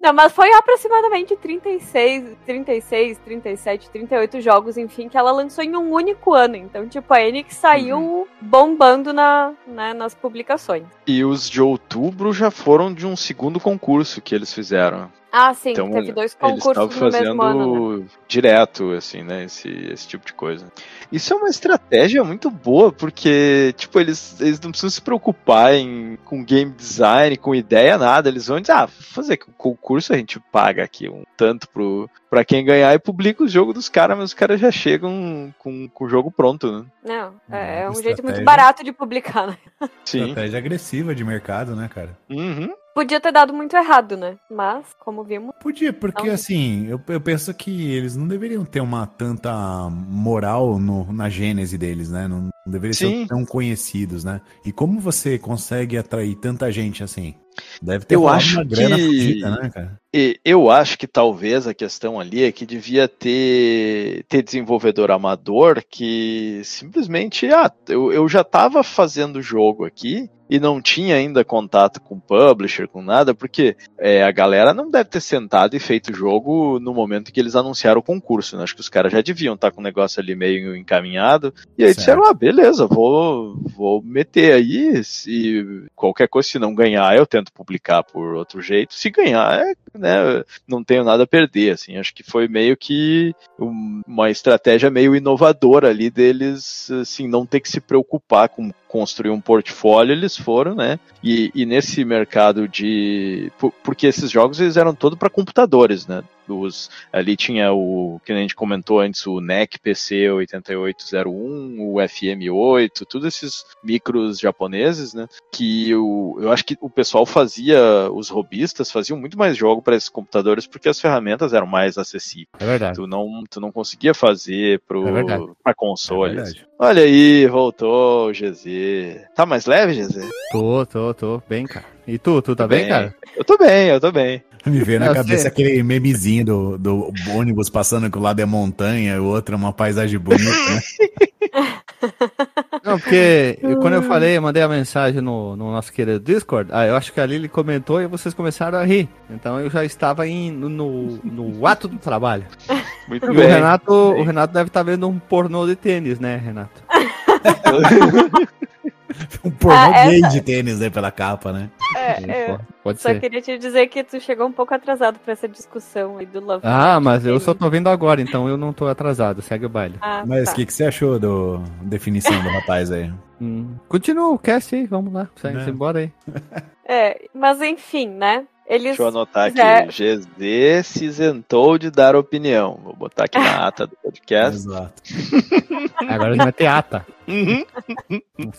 B: Não, mas foi aproximadamente 36, 36, 37, 38 jogos, enfim, que ela lançou em um único ano. Então, tipo, a Enix saiu uhum. bombando na, né, nas publicações.
C: E os de outubro já foram de um segundo concurso que eles fizeram.
B: Ah, sim, então, teve dois concursos eles no fazendo mesmo ano, né?
C: direto, assim, né, esse, esse tipo de coisa. Isso é uma estratégia muito boa, porque, tipo, eles, eles não precisam se preocupar em, com game design, com ideia, nada. Eles vão dizer, ah, fazer concurso a gente paga aqui um tanto pro, pra quem ganhar e publica o jogo dos caras, mas os caras já chegam com, com o jogo pronto, né?
B: Não, é, é um jeito muito barato de publicar, né?
D: Sim. Estratégia agressiva de mercado, né, cara?
C: Uhum.
B: Podia ter dado muito errado, né? Mas, como vimos.
D: Podia, porque não... assim, eu, eu penso que eles não deveriam ter uma tanta moral no, na gênese deles, né? Não, não deveriam Sim. ser tão conhecidos, né? E como você consegue atrair tanta gente assim? Deve ter
C: eu acho uma grana que... Fugida, né, cara? Eu acho que talvez a questão ali é que devia ter, ter desenvolvedor amador que simplesmente, ah, eu, eu já estava fazendo jogo aqui, e não tinha ainda contato com publisher, com nada, porque é, a galera não deve ter sentado e feito o jogo no momento que eles anunciaram o concurso. Né? Acho que os caras já deviam estar com o negócio ali meio encaminhado. E aí certo. disseram: ah, beleza, vou, vou meter aí. Se qualquer coisa, se não ganhar, eu tento publicar por outro jeito. Se ganhar, é, né, não tenho nada a perder. Assim, acho que foi meio que uma estratégia meio inovadora ali deles, assim, não ter que se preocupar com construir um portfólio, eles foram, né? E, e nesse mercado de. Porque esses jogos eles eram todos para computadores, né? Os, ali tinha o que a gente comentou antes, o NEC PC 8801, o FM8, todos esses micros japoneses, né? Que o, eu acho que o pessoal fazia, os robistas faziam muito mais jogo para esses computadores porque as ferramentas eram mais acessíveis.
A: É verdade.
C: Tu não, tu não conseguia fazer pro, é para consoles. É Olha aí, voltou o GZ. Tá mais leve, GZ?
A: Tô, tô, tô. Bem, cara. E tu, tu tá bem, bem, cara?
C: Eu tô bem, eu tô bem.
D: Me veio na cabeça aquele memezinho do, do ônibus passando que o lado é montanha, o outro é uma paisagem bonita, né?
A: Não, porque quando eu falei, eu mandei a mensagem no, no nosso querido Discord, ah, eu acho que a Lili comentou e vocês começaram a rir. Então eu já estava em, no, no, no ato do trabalho. Muito e bem. O Renato, o Renato deve estar tá vendo um pornô de tênis, né, Renato?
D: um pornô ah, gay essa... de tênis, né, pela capa, né?
B: É, é. Pode só ser. queria te dizer que tu chegou um pouco atrasado pra essa discussão aí do Love.
A: Ah, mas eu só tô vendo agora, então eu não tô atrasado. Segue o baile. Ah,
D: mas o tá. que, que você achou da definição do rapaz aí?
A: Hum. Continua o cast aí, vamos lá. Sai, é. embora aí.
B: É, mas enfim, né? Eles
C: Deixa eu anotar aqui. GZ se isentou de dar opinião. Vou botar aqui na ata do podcast. Exato.
A: Agora a gente vai ter ata. Uhum.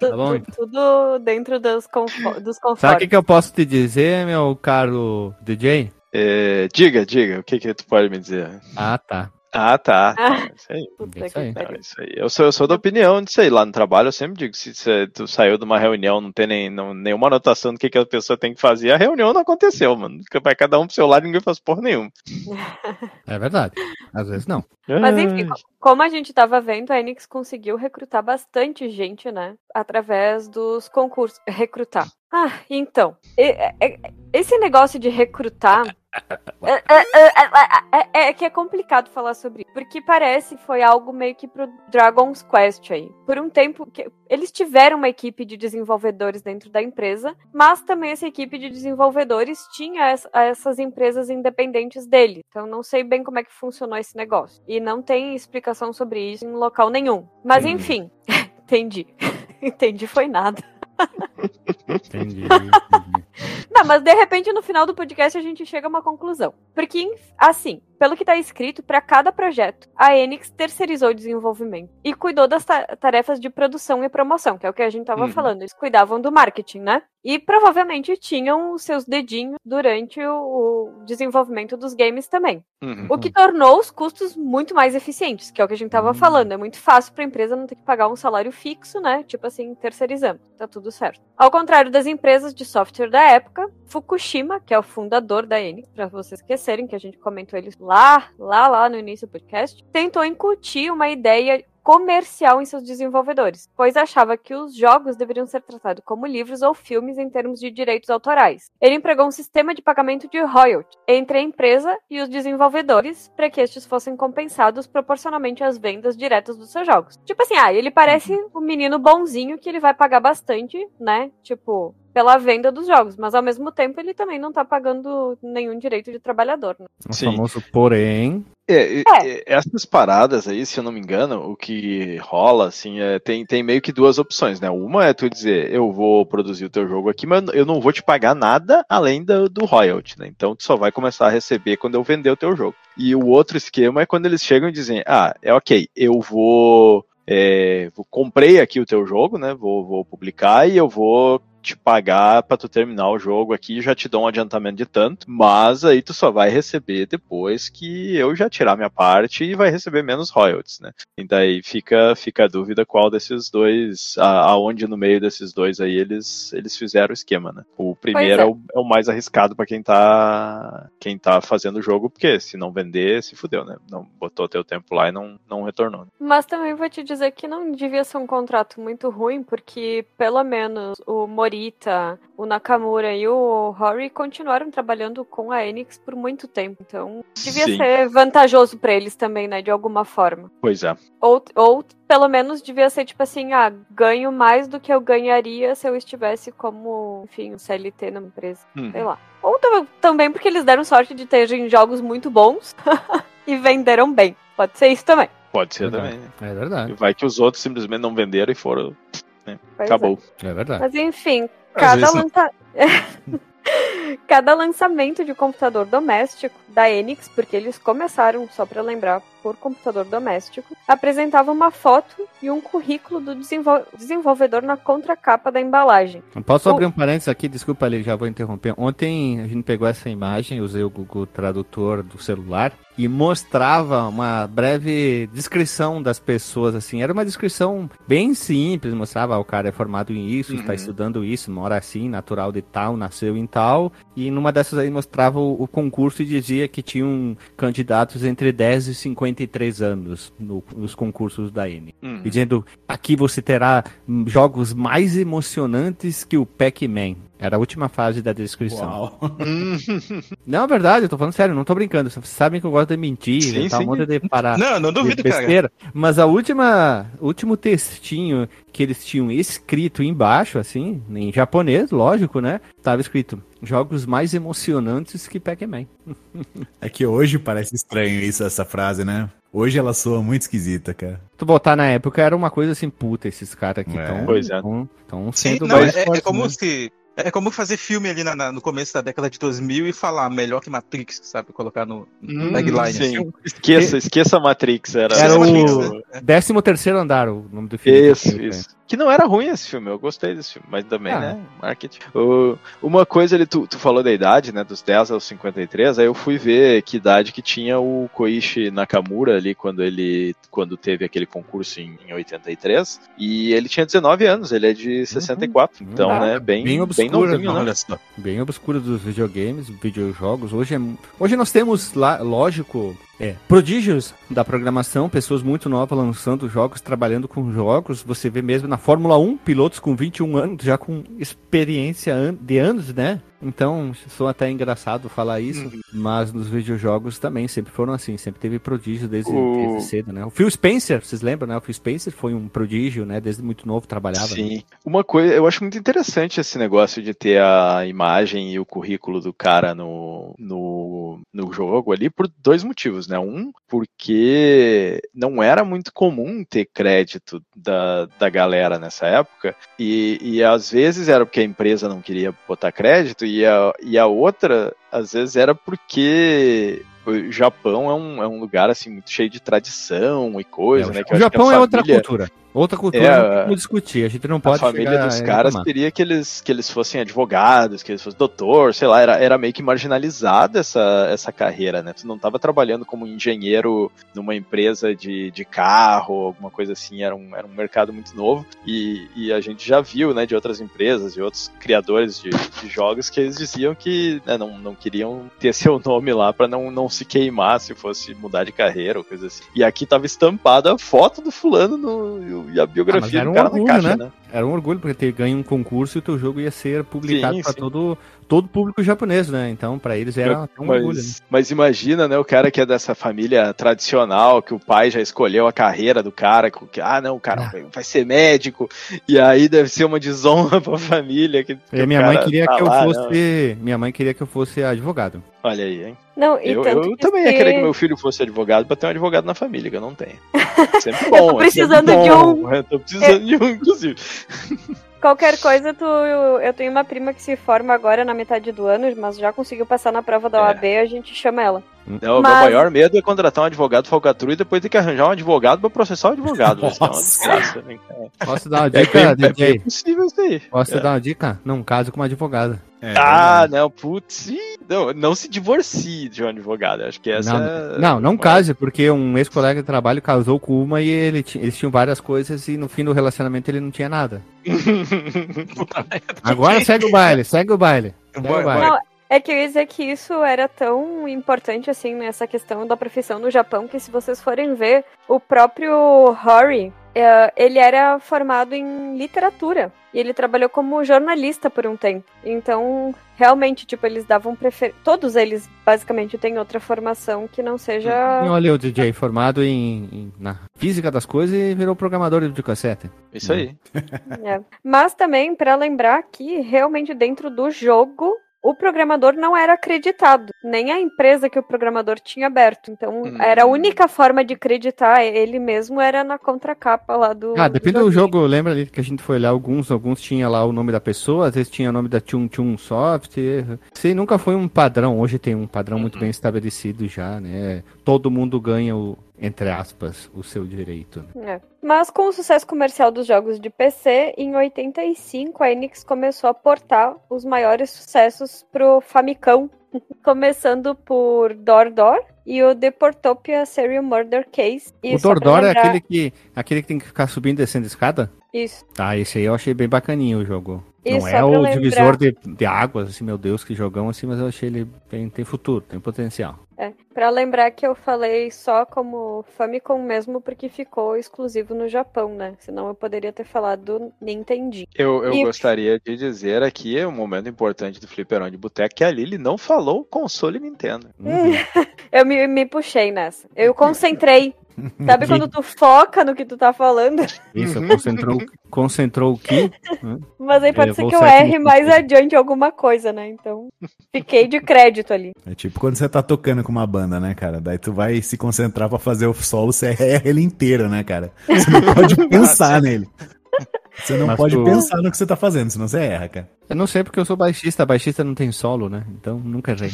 B: tá bom? Tudo dentro dos, confo dos confortos.
A: Sabe o que, que eu posso te dizer, meu caro DJ?
C: É, diga, diga, o que, que tu pode me dizer?
A: Ah, tá.
C: Ah, tá. Ah, isso aí. Isso aí. Não, isso aí. Eu, sou, eu sou da opinião disso aí. Lá no trabalho eu sempre digo: se, se tu saiu de uma reunião, não tem nem, não, nenhuma anotação do que, que a pessoa tem que fazer, a reunião não aconteceu, mano. Vai cada um pro seu lado e ninguém faz porra nenhuma.
A: É verdade. Às vezes não.
B: Mas enfim, como a gente tava vendo, a Enix conseguiu recrutar bastante gente, né? Através dos concursos. Recrutar. Ah, então. Esse negócio de recrutar é, é, é, é, que é complicado falar sobre isso, porque parece que foi algo meio que pro Dragon's Quest aí. Por um tempo, eles tiveram uma equipe de desenvolvedores dentro da empresa, mas também essa equipe de desenvolvedores tinha essas empresas independentes dele. Então não sei bem como é que funcionou esse negócio. E não tem explicação sobre isso em local nenhum. Mas enfim, entendi. entendi, foi nada. entendi. Não, mas de repente no final do podcast a gente chega a uma conclusão. Porque, assim, pelo que está escrito, para cada projeto, a Enix terceirizou o desenvolvimento e cuidou das tarefas de produção e promoção, que é o que a gente estava uhum. falando. Eles cuidavam do marketing, né? E provavelmente tinham os seus dedinhos durante o, desenvolvimento dos games também. Uhum. O que tornou os custos muito mais eficientes, que é o que a gente estava uhum. falando. É muito fácil para a empresa não ter que pagar um salário fixo, né? Tipo assim, terceirizando. Tá tudo certo. Ao contrário das empresas de software da época, Fukushima, que é o fundador da Enix, para vocês esquecerem que a gente comentou eles lá, lá, lá no início do podcast, tentou incutir uma ideia comercial em seus desenvolvedores, pois achava que os jogos deveriam ser tratados como livros ou filmes em termos de direitos autorais. Ele empregou um sistema de pagamento de royalty entre a empresa e os desenvolvedores para que estes fossem compensados proporcionalmente às vendas diretas dos seus jogos. Tipo assim, ah, ele parece um menino bonzinho que ele vai pagar bastante, né? Tipo, pela venda dos jogos, mas ao mesmo tempo ele também não tá pagando nenhum direito de trabalhador. Né?
A: O Sim. famoso porém.
C: É, é. Essas paradas aí, se eu não me engano, o que rola, assim, é, tem, tem meio que duas opções, né? Uma é tu dizer, eu vou produzir o teu jogo aqui, mas eu não vou te pagar nada além do, do royalty, né? Então tu só vai começar a receber quando eu vender o teu jogo. E o outro esquema é quando eles chegam e dizem, ah, é ok, eu vou é, comprei aqui o teu jogo, né? Vou, vou publicar e eu vou te pagar para tu terminar o jogo aqui, já te dou um adiantamento de tanto, mas aí tu só vai receber depois que eu já tirar minha parte e vai receber menos royalties, né? E daí fica, fica a dúvida qual desses dois, a, aonde no meio desses dois aí eles, eles fizeram o esquema, né? O primeiro é. é. o, é o mais arriscado para quem tá quem tá fazendo o jogo, porque se não vender, se fudeu, né? Não botou teu tempo lá e não, não retornou. Né?
B: Mas também vou te dizer que não devia ser um contrato muito ruim, porque pelo menos o Morita, o Nakamura e o Rory continuaram trabalhando com a Enix por muito tempo. Então, devia Sim. ser vantajoso para eles também, né? De alguma forma.
C: Pois é.
B: Ou, ou pelo menos devia ser tipo assim, ah, ganho mais do que eu ganharia se eu estivesse como, enfim, um CLT na empresa. Uhum. Sei lá. Ou também porque eles deram sorte de terem jogos muito bons e venderam bem. Pode ser isso também.
C: Pode ser também.
A: É verdade.
C: Vai que os outros simplesmente não venderam e foram né? Acabou.
A: É. é. verdade.
B: Mas enfim, cada lança... cada lançamento de computador doméstico da Enix, porque eles começaram, só para lembrar, por computador doméstico, apresentava uma foto e um currículo do desenvol desenvolvedor na contracapa da embalagem.
A: Posso o... abrir um parênteses aqui? Desculpa ali, já vou interromper. Ontem a gente pegou essa imagem, usei o Google Tradutor do celular e mostrava uma breve descrição das pessoas, assim. Era uma descrição bem simples, mostrava ah, o cara é formado em isso, uhum. está estudando isso, mora assim, natural de tal, nasceu em tal. E numa dessas aí mostrava o, o concurso e dizia que tinham candidatos entre 10 e 53 anos no, nos concursos da N. Uhum. Dizendo, aqui você terá jogos mais emocionantes que o Pac-Man. Era a última fase da descrição. não, é verdade, eu tô falando sério, não tô brincando. Vocês sabem que eu gosto de mentir, sim, tá, um monte de parar.
E: Não, não duvido, besteira.
A: Cara. Mas a última, último textinho que eles tinham escrito embaixo, assim, em japonês, lógico, né? Tava escrito: jogos mais emocionantes que Pac-Man.
D: é que hoje parece estranho isso, essa frase, né? Hoje ela soa muito esquisita, cara.
A: Tu botar na época era uma coisa assim, puta, esses caras aqui estão
E: é. sendo Sim, não, mais é, é fortes, é como né? se é como fazer filme ali na, na, no começo da década de 2000 e falar melhor que Matrix, sabe? Colocar no, no hum, tagline. Sim.
C: Assim. Esqueça, esqueça Matrix. Era,
A: era o 13 terceiro andar o nome do filme.
C: Isso, isso. Que não era ruim esse filme, eu gostei desse filme, mas também, ah. né? Marketing. O, uma coisa, ele, tu, tu falou da idade, né? Dos 10 aos 53, aí eu fui ver que idade que tinha o Koichi Nakamura ali quando ele quando teve aquele concurso em, em 83. E ele tinha 19 anos, ele é de 64. Uhum. Então, ah, né, bem, bem, obscura, bem novinho, né?
A: Bem obscura dos videogames, videojogos. Hoje, é, hoje nós temos, lá, lógico, é, prodígios da programação, pessoas muito novas lançando jogos, trabalhando com jogos. Você vê mesmo na Fórmula 1, pilotos com 21 anos, já com experiência de anos, né? Então, sou até engraçado falar isso, uhum. mas nos videojogos também sempre foram assim, sempre teve prodígio desde, o... desde, cedo, né? O Phil Spencer, vocês lembram, né? O Phil Spencer foi um prodígio, né? Desde muito novo trabalhava.
C: Né? Sim. Né? Uma coisa, eu acho muito interessante esse negócio de ter a imagem e o currículo do cara no, no, no jogo ali por dois motivos, né? Um, porque não era muito comum ter crédito da, da galera nessa época, e, e às vezes era porque a empresa não queria botar crédito, e a, e a outra, às vezes, era porque o Japão é um, é um lugar assim muito cheio de tradição e coisa, é, né?
A: o Japão é outra cultura. Outra cultura é, não discutir, a gente não pode.
C: A família dos caras queria que eles, que eles fossem advogados, que eles fossem doutor, sei lá, era, era meio que marginalizada essa, essa carreira, né? Tu não estava trabalhando como engenheiro numa empresa de, de carro, alguma coisa assim, era um, era um mercado muito novo. E, e a gente já viu, né, de outras empresas, de outros criadores de, de jogos, que eles diziam que né, não, não queriam ter seu nome lá para não, não se queimar se fosse mudar de carreira ou coisa assim. E aqui tava estampada a foto do fulano no, e a biografia ah, do cara orgulho, caixa, né? né?
A: Era um orgulho, porque ter ganho um concurso e o teu jogo ia ser publicado para todo todo público japonês, né? Então, para eles era um
C: mas,
A: orgulho. Né?
C: Mas imagina, né, o cara que é dessa família tradicional, que o pai já escolheu a carreira do cara, que, ah, não, o cara ah. vai ser médico, e aí deve ser uma desonra pra família. Que,
A: que minha mãe queria tá que lá, eu fosse. Não. Minha mãe queria que eu fosse advogado.
C: Olha aí, hein?
B: Não,
C: eu, eu também ia querer que meu filho fosse advogado pra ter um advogado na família, que eu não tenho. Sempre bom. eu
B: tô precisando
C: é
B: de um.
C: Eu tô precisando de um, inclusive.
B: Qualquer coisa, tu, eu tenho uma prima que se forma agora na metade do ano, mas já conseguiu passar na prova da OAB, é. a gente chama ela.
C: Não, mas... Meu maior medo é contratar um advogado falcatrua e depois ter que arranjar um advogado pra processar o advogado. Isso é uma desgraça. Né?
A: Posso dar uma é dica, é, DJ? É possível isso aí. Posso é. dar uma dica? Não case com uma advogada.
C: É, ah, não, putz. Não, não se divorcie de um advogado. Acho que essa.
A: Não, é... não, não case, porque um ex-colega de trabalho casou com uma e ele, eles tinham várias coisas e no fim do relacionamento ele não tinha nada. Agora segue o baile, segue o baile. Segue o baile.
B: Não, é que eu ia dizer que isso era tão importante, assim, nessa questão da profissão no Japão, que se vocês forem ver, o próprio Hori, é, ele era formado em literatura. E ele trabalhou como jornalista por um tempo. Então, realmente, tipo, eles davam prefer... Todos eles, basicamente, têm outra formação que não seja.
A: Olha o DJ formado em, em, na física das coisas e virou programador de cassete.
C: Isso aí.
B: É. Mas também, para lembrar que realmente dentro do jogo o programador não era acreditado, nem a empresa que o programador tinha aberto. Então, hum. era a única forma de acreditar ele mesmo era na contracapa lá do.
A: Ah, depende do, do jogo. Lembra ali que a gente foi olhar alguns, alguns tinha lá o nome da pessoa, às vezes tinha o nome da Tchum Tchum Software. Isso nunca foi um padrão. Hoje tem um padrão muito uhum. bem estabelecido já, né? Todo mundo ganha o, entre aspas, o seu direito.
B: É. Mas com o sucesso comercial dos jogos de PC, em 85 a Enix começou a portar os maiores sucessos pro Famicom, começando por Dor Dor e o Deportopia Serial Murder Case.
A: E o Dor Dor é lembrar... é aquele que, aquele que tem que ficar subindo e descendo escada?
B: Isso.
A: Tá, esse aí eu achei bem bacaninho o jogo. Não é o lembrar... divisor de, de águas, assim, meu Deus, que jogão assim, mas eu achei ele bem, tem futuro, tem potencial.
B: É, pra lembrar que eu falei só como Famicom mesmo, porque ficou exclusivo no Japão, né? Senão eu poderia ter falado Nintendo.
C: Eu, eu e... gostaria de dizer aqui, um momento importante do Flipperão de Boteco, que a Lili não falou console Nintendo.
B: Uhum. eu me, me puxei nessa. Eu concentrei Sabe quando tu foca no que tu tá falando?
A: Isso, concentrou, concentrou o que?
B: Mas aí pode é, ser que eu erre mais adiante alguma coisa, né? Então, fiquei de crédito ali.
D: É tipo quando você tá tocando com uma banda, né, cara? Daí tu vai se concentrar para fazer o solo, você erra ele inteiro, né, cara? Você não pode pensar nele. Você não Mas pode tu... pensar no que você tá fazendo, senão você erra, cara.
A: Eu não sei porque eu sou baixista, baixista não tem solo, né? Então nunca errei.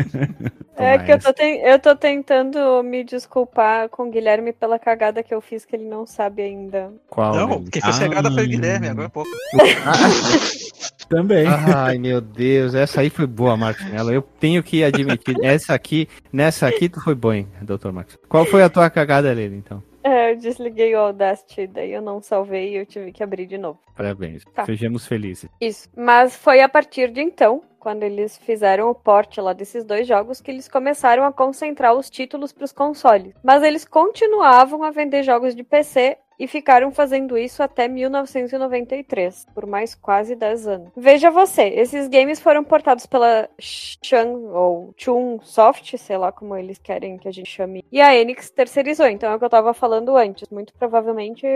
B: é que eu tô, te... eu tô tentando me desculpar com o Guilherme pela cagada que eu fiz que ele não sabe ainda.
E: Qual? Não, quem fez ah, cagada foi o Guilherme, agora é pouco.
A: Também. Ai, meu Deus, essa aí foi boa, Martinello. Eu tenho que admitir, essa aqui, nessa aqui tu foi bom, hein, Dr. Marcos. Qual foi a tua cagada dele, então?
B: É, eu desliguei o Audacity, daí eu não salvei e eu tive que abrir de novo.
A: Parabéns. Tá. Sejamos felizes.
B: Isso. Mas foi a partir de então, quando eles fizeram o porte lá desses dois jogos, que eles começaram a concentrar os títulos para os consoles. Mas eles continuavam a vender jogos de PC e ficaram fazendo isso até 1993, por mais quase 10 anos. Veja você, esses games foram portados pela Shang ou Chun Soft, sei lá como eles querem que a gente chame, e a Enix terceirizou, então é o que eu tava falando antes. Muito provavelmente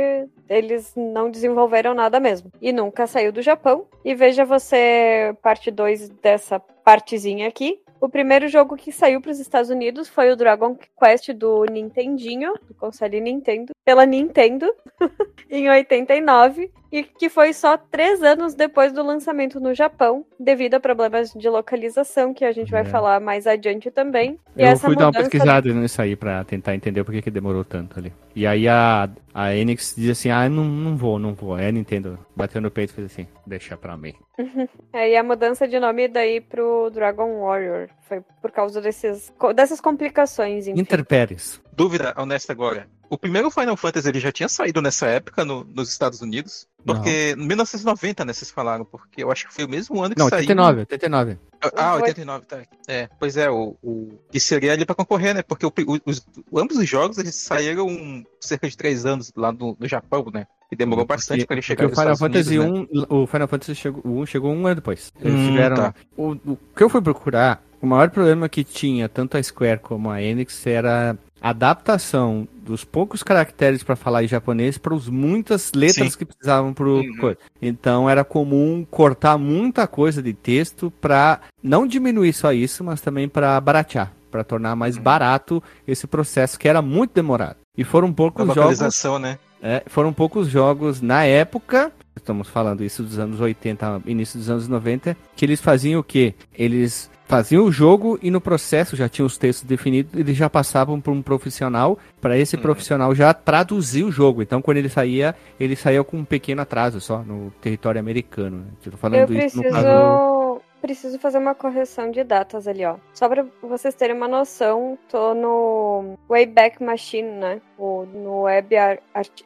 B: eles não desenvolveram nada mesmo. E nunca saiu do Japão. E veja você, parte 2 dessa partezinha aqui, o primeiro jogo que saiu para os Estados Unidos foi o Dragon Quest do Nintendinho, do console Nintendo, pela Nintendo, em 89. E que foi só três anos depois do lançamento no Japão, devido a problemas de localização, que a gente vai é. falar mais adiante também.
A: E Eu fui dar uma pesquisada nisso aí pra tentar entender por que, que demorou tanto ali. E aí a, a Enix diz assim, ah, não, não vou, não vou. Aí a Nintendo bateu no peito e fez assim, deixa pra mim.
B: é, e a mudança de nome daí pro Dragon Warrior foi por causa desses, dessas complicações,
A: enfim. Interpéries.
E: Dúvida honesta agora. O primeiro Final Fantasy ele já tinha saído nessa época no, nos Estados Unidos? Porque em 1990, né, vocês falaram, porque eu acho que foi o mesmo ano que
A: Não,
E: saiu.
A: 89, 89.
E: Ah, 89, tá. É, pois é, o, o... E seria ali pra concorrer, né? Porque o, os, ambos os jogos eles saíram cerca de três anos lá no, no Japão, né? E demorou bastante para ele chegar
A: o Final Fantasy Unidos, 1, né? O Final Fantasy chegou, 1 chegou um ano depois. Eles hum, tiveram. Tá. O, o que eu fui procurar, o maior problema que tinha tanto a Square como a Enix era adaptação dos poucos caracteres para falar em japonês para as muitas letras Sim. que precisavam para uhum. Então era comum cortar muita coisa de texto para não diminuir só isso, mas também para baratear, para tornar mais uhum. barato esse processo que era muito demorado. E foram poucos jogos.
E: né?
A: É, foram poucos jogos na época estamos falando isso dos anos 80, início dos anos 90, que eles faziam o quê? Eles faziam o jogo e no processo já tinham os textos definidos, eles já passavam para um profissional, para esse uhum. profissional já traduzir o jogo. Então, quando ele saía, ele saía com um pequeno atraso só no território americano. Né?
B: Estou falando Eu preciso... isso no caso preciso fazer uma correção de datas ali, ó. Só pra vocês terem uma noção, tô no Wayback Machine, né? O, no Web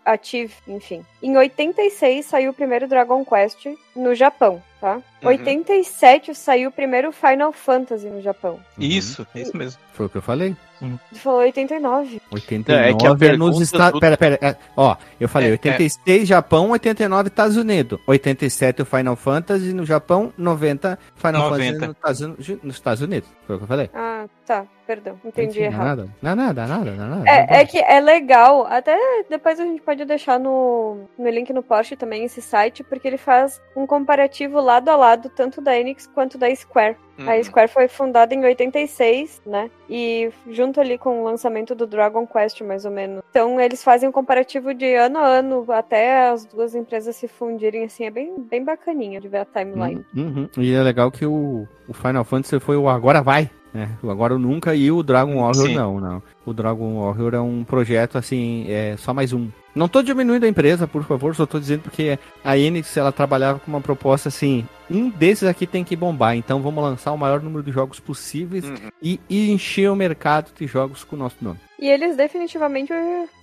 B: Archive, enfim. Em 86 saiu o primeiro Dragon Quest no Japão tá? Uhum. 87 saiu o primeiro Final Fantasy no Japão.
E: Isso, é isso mesmo.
A: Foi o que eu falei.
B: Uhum. Falou 89.
A: 89 é, que a é nos Estados... Do... Pera, pera. É, ó, eu falei é, 86 é. Japão, 89 Estados Unidos. 87 o Final Fantasy no Japão, 90 Final 90. Fantasy nos Estados Unidos. Foi o que eu falei.
B: Ah, tá. Perdão, entendi Enfim, errado.
A: Nada, nada, nada, nada.
B: É, é que é legal, até depois a gente pode deixar no, no link no post também esse site, porque ele faz um comparativo lado a lado, tanto da Enix quanto da Square. Uhum. A Square foi fundada em 86, né? E junto ali com o lançamento do Dragon Quest, mais ou menos. Então eles fazem um comparativo de ano a ano, até as duas empresas se fundirem, assim, é bem, bem bacaninha de ver a timeline.
A: Uhum. E é legal que o, o Final Fantasy foi o Agora Vai, é, agora o Nunca e o Dragon Warrior Sim. não, não. O Dragon Warrior é um projeto assim, é só mais um. Não tô diminuindo a empresa, por favor, só tô dizendo porque a Enix ela trabalhava com uma proposta assim, um desses aqui tem que bombar, então vamos lançar o maior número de jogos possíveis uhum. e, e, encher o mercado de jogos com o nosso nome.
B: E eles definitivamente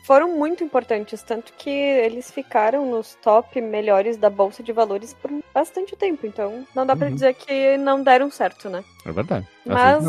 B: foram muito importantes, tanto que eles ficaram nos top melhores da bolsa de valores por bastante tempo, então não dá para uhum. dizer que não deram certo, né?
A: É verdade.
B: Mas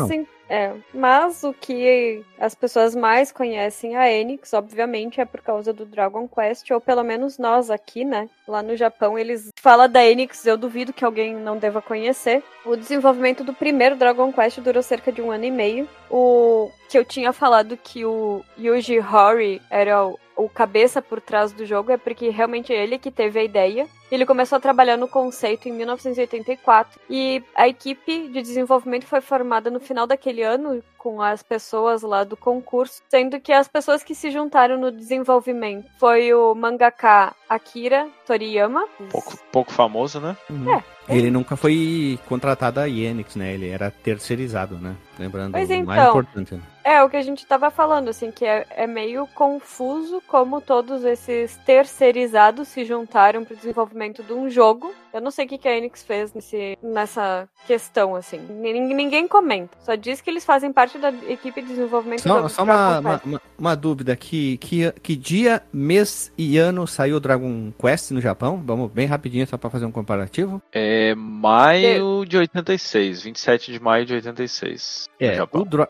B: é, mas o que as pessoas mais conhecem a Enix, obviamente, é por causa do Dragon Quest, ou pelo menos nós aqui, né? Lá no Japão, eles falam da Enix, eu duvido que alguém não deva conhecer. O desenvolvimento do primeiro Dragon Quest durou cerca de um ano e meio. O que eu tinha falado que o Yuji Horii era o o cabeça por trás do jogo é porque realmente é ele que teve a ideia. Ele começou a trabalhar no conceito em 1984 e a equipe de desenvolvimento foi formada no final daquele ano com as pessoas lá do concurso, sendo que as pessoas que se juntaram no desenvolvimento foi o mangaka Akira Toriyama.
C: Pouco, pouco famoso, né?
A: Uhum. É. Ele nunca foi contratado a Enix, né? Ele era terceirizado, né? Lembrando,
B: pois então, mais importante. Né? É, o que a gente estava falando, assim, que é, é, meio confuso como todos esses terceirizados se juntaram para o desenvolvimento de um jogo. Eu não sei o que, que a Enix fez nesse, nessa questão, assim. Ninguém, comenta. Só diz que eles fazem parte da equipe de desenvolvimento
A: só, do Só uma, uma, uma, uma, dúvida. Que, que, que dia, mês e ano saiu o Dragon Quest no Japão? Vamos bem rapidinho só para fazer um comparativo.
C: É maio de 86. 27 de maio de 86.
A: É, o,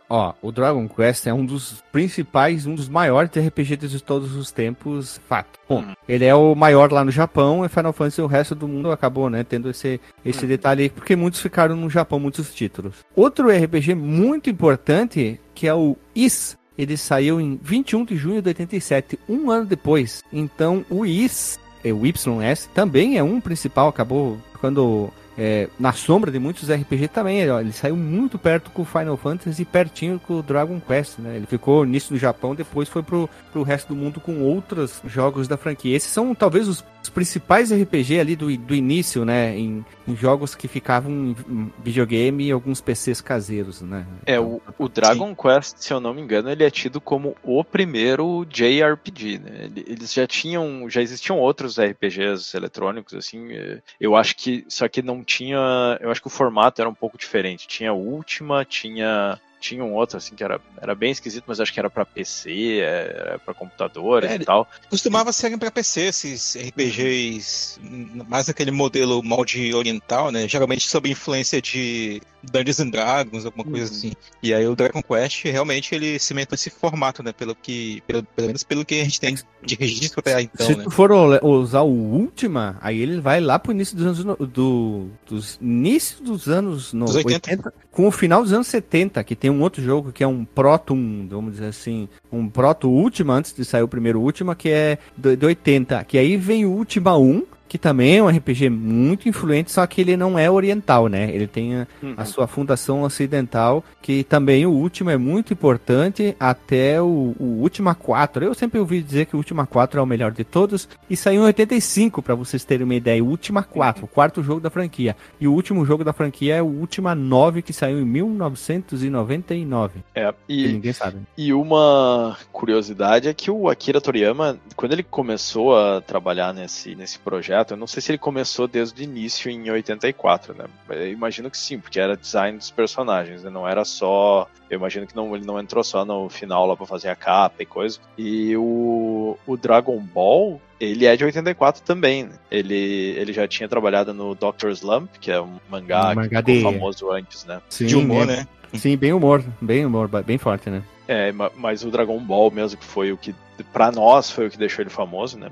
A: ó, o Dragon Quest é um dos principais, um dos maiores RPGs de todos os tempos, fato. Bom, hum. ele é o maior lá no Japão e Final Fantasy o resto do mundo acabou, né, tendo esse, esse hum. detalhe aí, porque muitos ficaram no Japão, muitos títulos. Outro RPG muito importante, que é o Is, ele saiu em 21 de junho de 87, um ano depois. Então, o Is, é o YS, também é um principal, acabou quando é, na sombra de muitos RPG também. Ele, ele saiu muito perto com o Final Fantasy e pertinho com o Dragon Quest, né? Ele ficou nisso no Japão, depois foi pro, pro resto do mundo com outros jogos da franquia. Esses são talvez os, os principais RPG ali do, do início, né? Em, em jogos que ficavam em videogame e alguns PCs caseiros, né?
C: É, o, o Dragon Sim. Quest, se eu não me engano, ele é tido como o primeiro JRPG, né? Eles já tinham, já existiam outros RPGs eletrônicos, assim, é, eu acho que, só que não tinha, eu acho que o formato era um pouco diferente. Tinha Ultima, tinha tinha um outro, assim, que era, era bem esquisito, mas acho que era para PC, era para computadores é, e tal.
E: Costumava ser para PC esses RPGs, mais aquele modelo molde oriental, né? Geralmente sob influência de Dungeons and Dragons, alguma coisa uhum. assim. E aí o Dragon Quest realmente ele cimenta esse formato, né? Pelo que, pelo, pelo menos pelo que a gente tem de registro até então.
A: Se
E: né?
A: tu for usar o Ultima, aí ele vai lá pro início dos anos do, dos início dos anos no, 80. 80. Com o final dos anos 70, que tem um outro jogo que é um proto, um, vamos dizer assim, um proto Ultima antes de sair o primeiro Ultima, que é de 80, que aí vem o Ultima 1, que também é um RPG muito influente, só que ele não é oriental, né? Ele tem a, uhum. a sua fundação ocidental, que também o último é muito importante, até o, o Ultima 4. Eu sempre ouvi dizer que o Ultima 4 é o melhor de todos, e saiu em 85, para vocês terem uma ideia. O Ultima 4, uhum. o quarto jogo da franquia. E o último jogo da franquia é o Ultima 9, que saiu em 1999.
C: É, e, ninguém sabe. E uma curiosidade é que o Akira Toriyama, quando ele começou a trabalhar nesse, nesse projeto, projeto, eu não sei se ele começou desde o início em 84, né? Eu imagino que sim, porque era design dos personagens, né? Não era só. Eu imagino que não, ele não entrou só no final lá pra fazer a capa e coisa. E o, o Dragon Ball, ele é de 84 também. Né? Ele, ele já tinha trabalhado no Doctor Slump, que é um mangá, um mangá de... famoso antes, né?
A: Sim, de humor, né? Sim, bem humor, bem humor, bem forte, né?
C: É, mas o Dragon Ball mesmo, que foi o que, para nós, foi o que deixou ele famoso, né?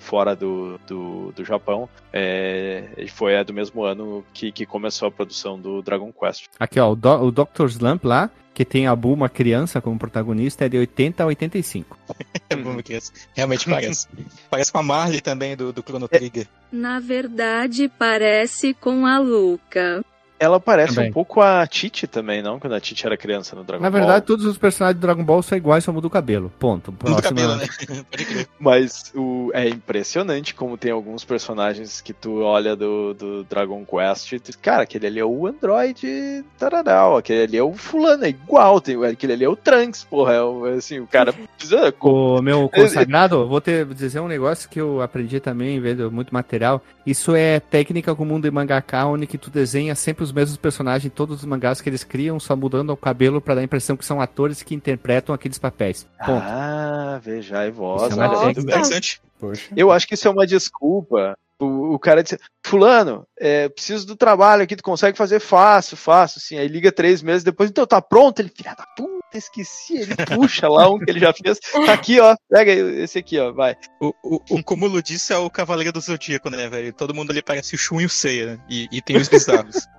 C: Fora do, do, do Japão. É, foi é do mesmo ano que, que começou a produção do Dragon Quest.
A: Aqui, ó, o, do, o Dr. Slump lá, que tem a Bulma criança como protagonista, é de 80 a 85.
E: é Bulma criança. Realmente parece. parece com a Marley também, do, do Chrono Trigger.
F: Na verdade, parece com a Luca.
C: Ela parece também. um pouco a Titi também, não? Quando a Titi era criança no Dragon
A: Ball. Na verdade, Ball. todos os personagens do Dragon Ball são iguais, só muda o cabelo. Ponto. Muda o cabelo, né?
C: Mas o, é impressionante como tem alguns personagens que tu olha do, do Dragon Quest e tu, cara, aquele ali é o Android Taradal, aquele ali é o fulano, é igual, tem, aquele ali é o Trunks, porra, é o, assim, o cara
A: precisa... O meu consagrado, vou ter dizer um negócio que eu aprendi também, vendo muito material, isso é técnica comum de mangaka, onde que tu desenha sempre os mesmos personagens em todos os mangás que eles criam, só mudando o cabelo para dar a impressão que são atores que interpretam aqueles papéis. Ponto.
C: Ah, veja, e voz. É interessante. Poxa. Eu acho que isso é uma desculpa. O, o cara diz, fulano, é, preciso do trabalho aqui, tu consegue fazer fácil, fácil, assim. Aí liga três meses depois, então tá pronto? Ele, filha da puta, esqueci. Ele puxa lá um que ele já fez. Tá aqui, ó, pega esse aqui, ó, vai.
E: O, o, o cúmulo disso é o Cavaleiro do Zodíaco, né, velho? Todo mundo ali parece o Shun e o Seiya, né? E, e tem os bizarros.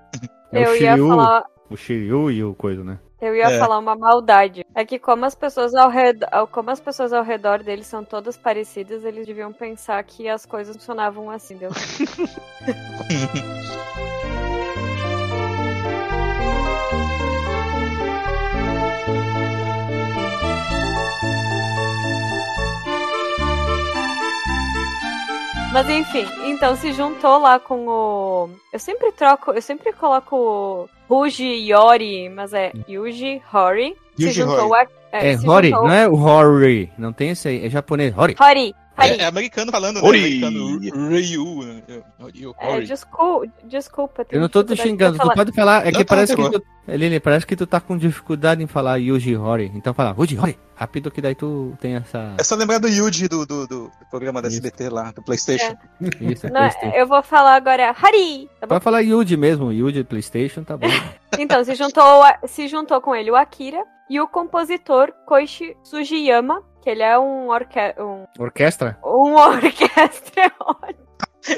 A: É eu o Shiryu, ia falar... o Shiryu e o coisa, né?
B: Eu ia é. falar uma maldade. É que como as pessoas ao redor, como as pessoas ao redor dele são todas parecidas, eles deviam pensar que as coisas funcionavam assim, deu. Mas enfim, então se juntou lá com o. Eu sempre troco, eu sempre coloco Ruji Yori, mas é Yuji Hori.
A: Yuji se juntou Hori. A... É, é Hori, juntou... não é o Hori. Não tem esse aí, é japonês. Hori.
B: Hori.
E: É, é, americano falando, né? Americano, Ryu.
B: Né? É, desculpa, desculpa.
A: Eu não tô te xingando, tu pode falar. É que não, tá, parece tá, que tu, Lili, parece que tu tá com dificuldade em falar Yuji Hori. Então fala, Yuji Hori. Rápido que daí tu tem essa.
E: É só lembrar do Yuji do, do, do programa da SBT lá, do PlayStation.
B: É. Isso, é não, PlayStation. Eu vou falar agora Hari.
A: Tá Pode falar Yuji mesmo, Yuji PlayStation, tá bom.
B: então, se juntou, se juntou com ele o Akira e o compositor Koichi Sugiyama, que ele é um, orque um...
A: orquestra.
B: Um orquestra é ótimo.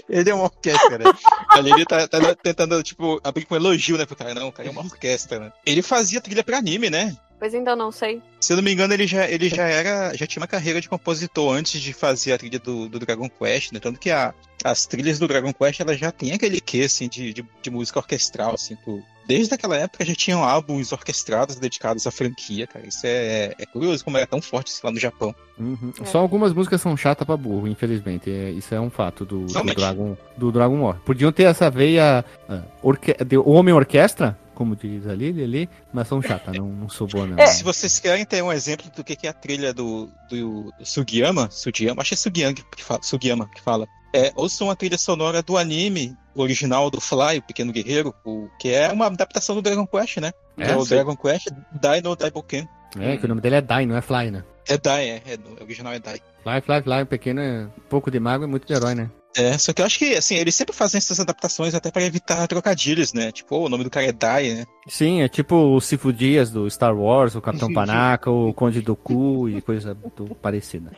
E: Ele é uma orquestra, né? Ali ele tá, tá, tentando, tipo, abrir com um elogio, né, pro cara. Não, o cara é uma orquestra, né? Ele fazia trilha pra anime, né?
B: Pois então, não sei.
E: Se eu não me engano, ele já, ele já era. já tinha uma carreira de compositor antes de fazer a trilha do, do Dragon Quest, né? Tanto que a, as trilhas do Dragon Quest ela já tem aquele quê, assim, de, de, de música orquestral, assim, por, desde aquela época já tinham álbuns orquestrados dedicados à franquia, cara. Isso é, é curioso como era tão forte lá no Japão.
A: Uhum. É. Só algumas músicas são chatas pra burro, infelizmente. É, isso é um fato do, do Dragon, do Dragon War. Podiam ter essa veia uh, orque de homem orquestra, como diz ali, ali, mas são chatas, não, não sou boa, não.
E: É. Se vocês querem ter um exemplo do que é a trilha do, do, Sugiyama, Sugiyama, acho que é Sugiyama que fala, Sugiyama que fala. É, ouçam a trilha sonora do anime original do Fly, o Pequeno Guerreiro, o, que é uma adaptação do Dragon Quest, né? É, é o Dragon Quest Dino Daiboken.
A: É, que o nome dele é Dai, não é Fly, né?
E: É Dai, é, é o original é Dai.
A: Fly, Fly, Fly, o pequeno é um pouco de mago e muito de herói, né?
E: É, só que eu acho que, assim, eles sempre fazem essas adaptações até para evitar trocadilhos, né? Tipo, oh, o nome do cara é Dai, né?
A: Sim, é tipo o Sifu Dias do Star Wars, o Capitão Panaca, o Conde do Cu e coisa parecida.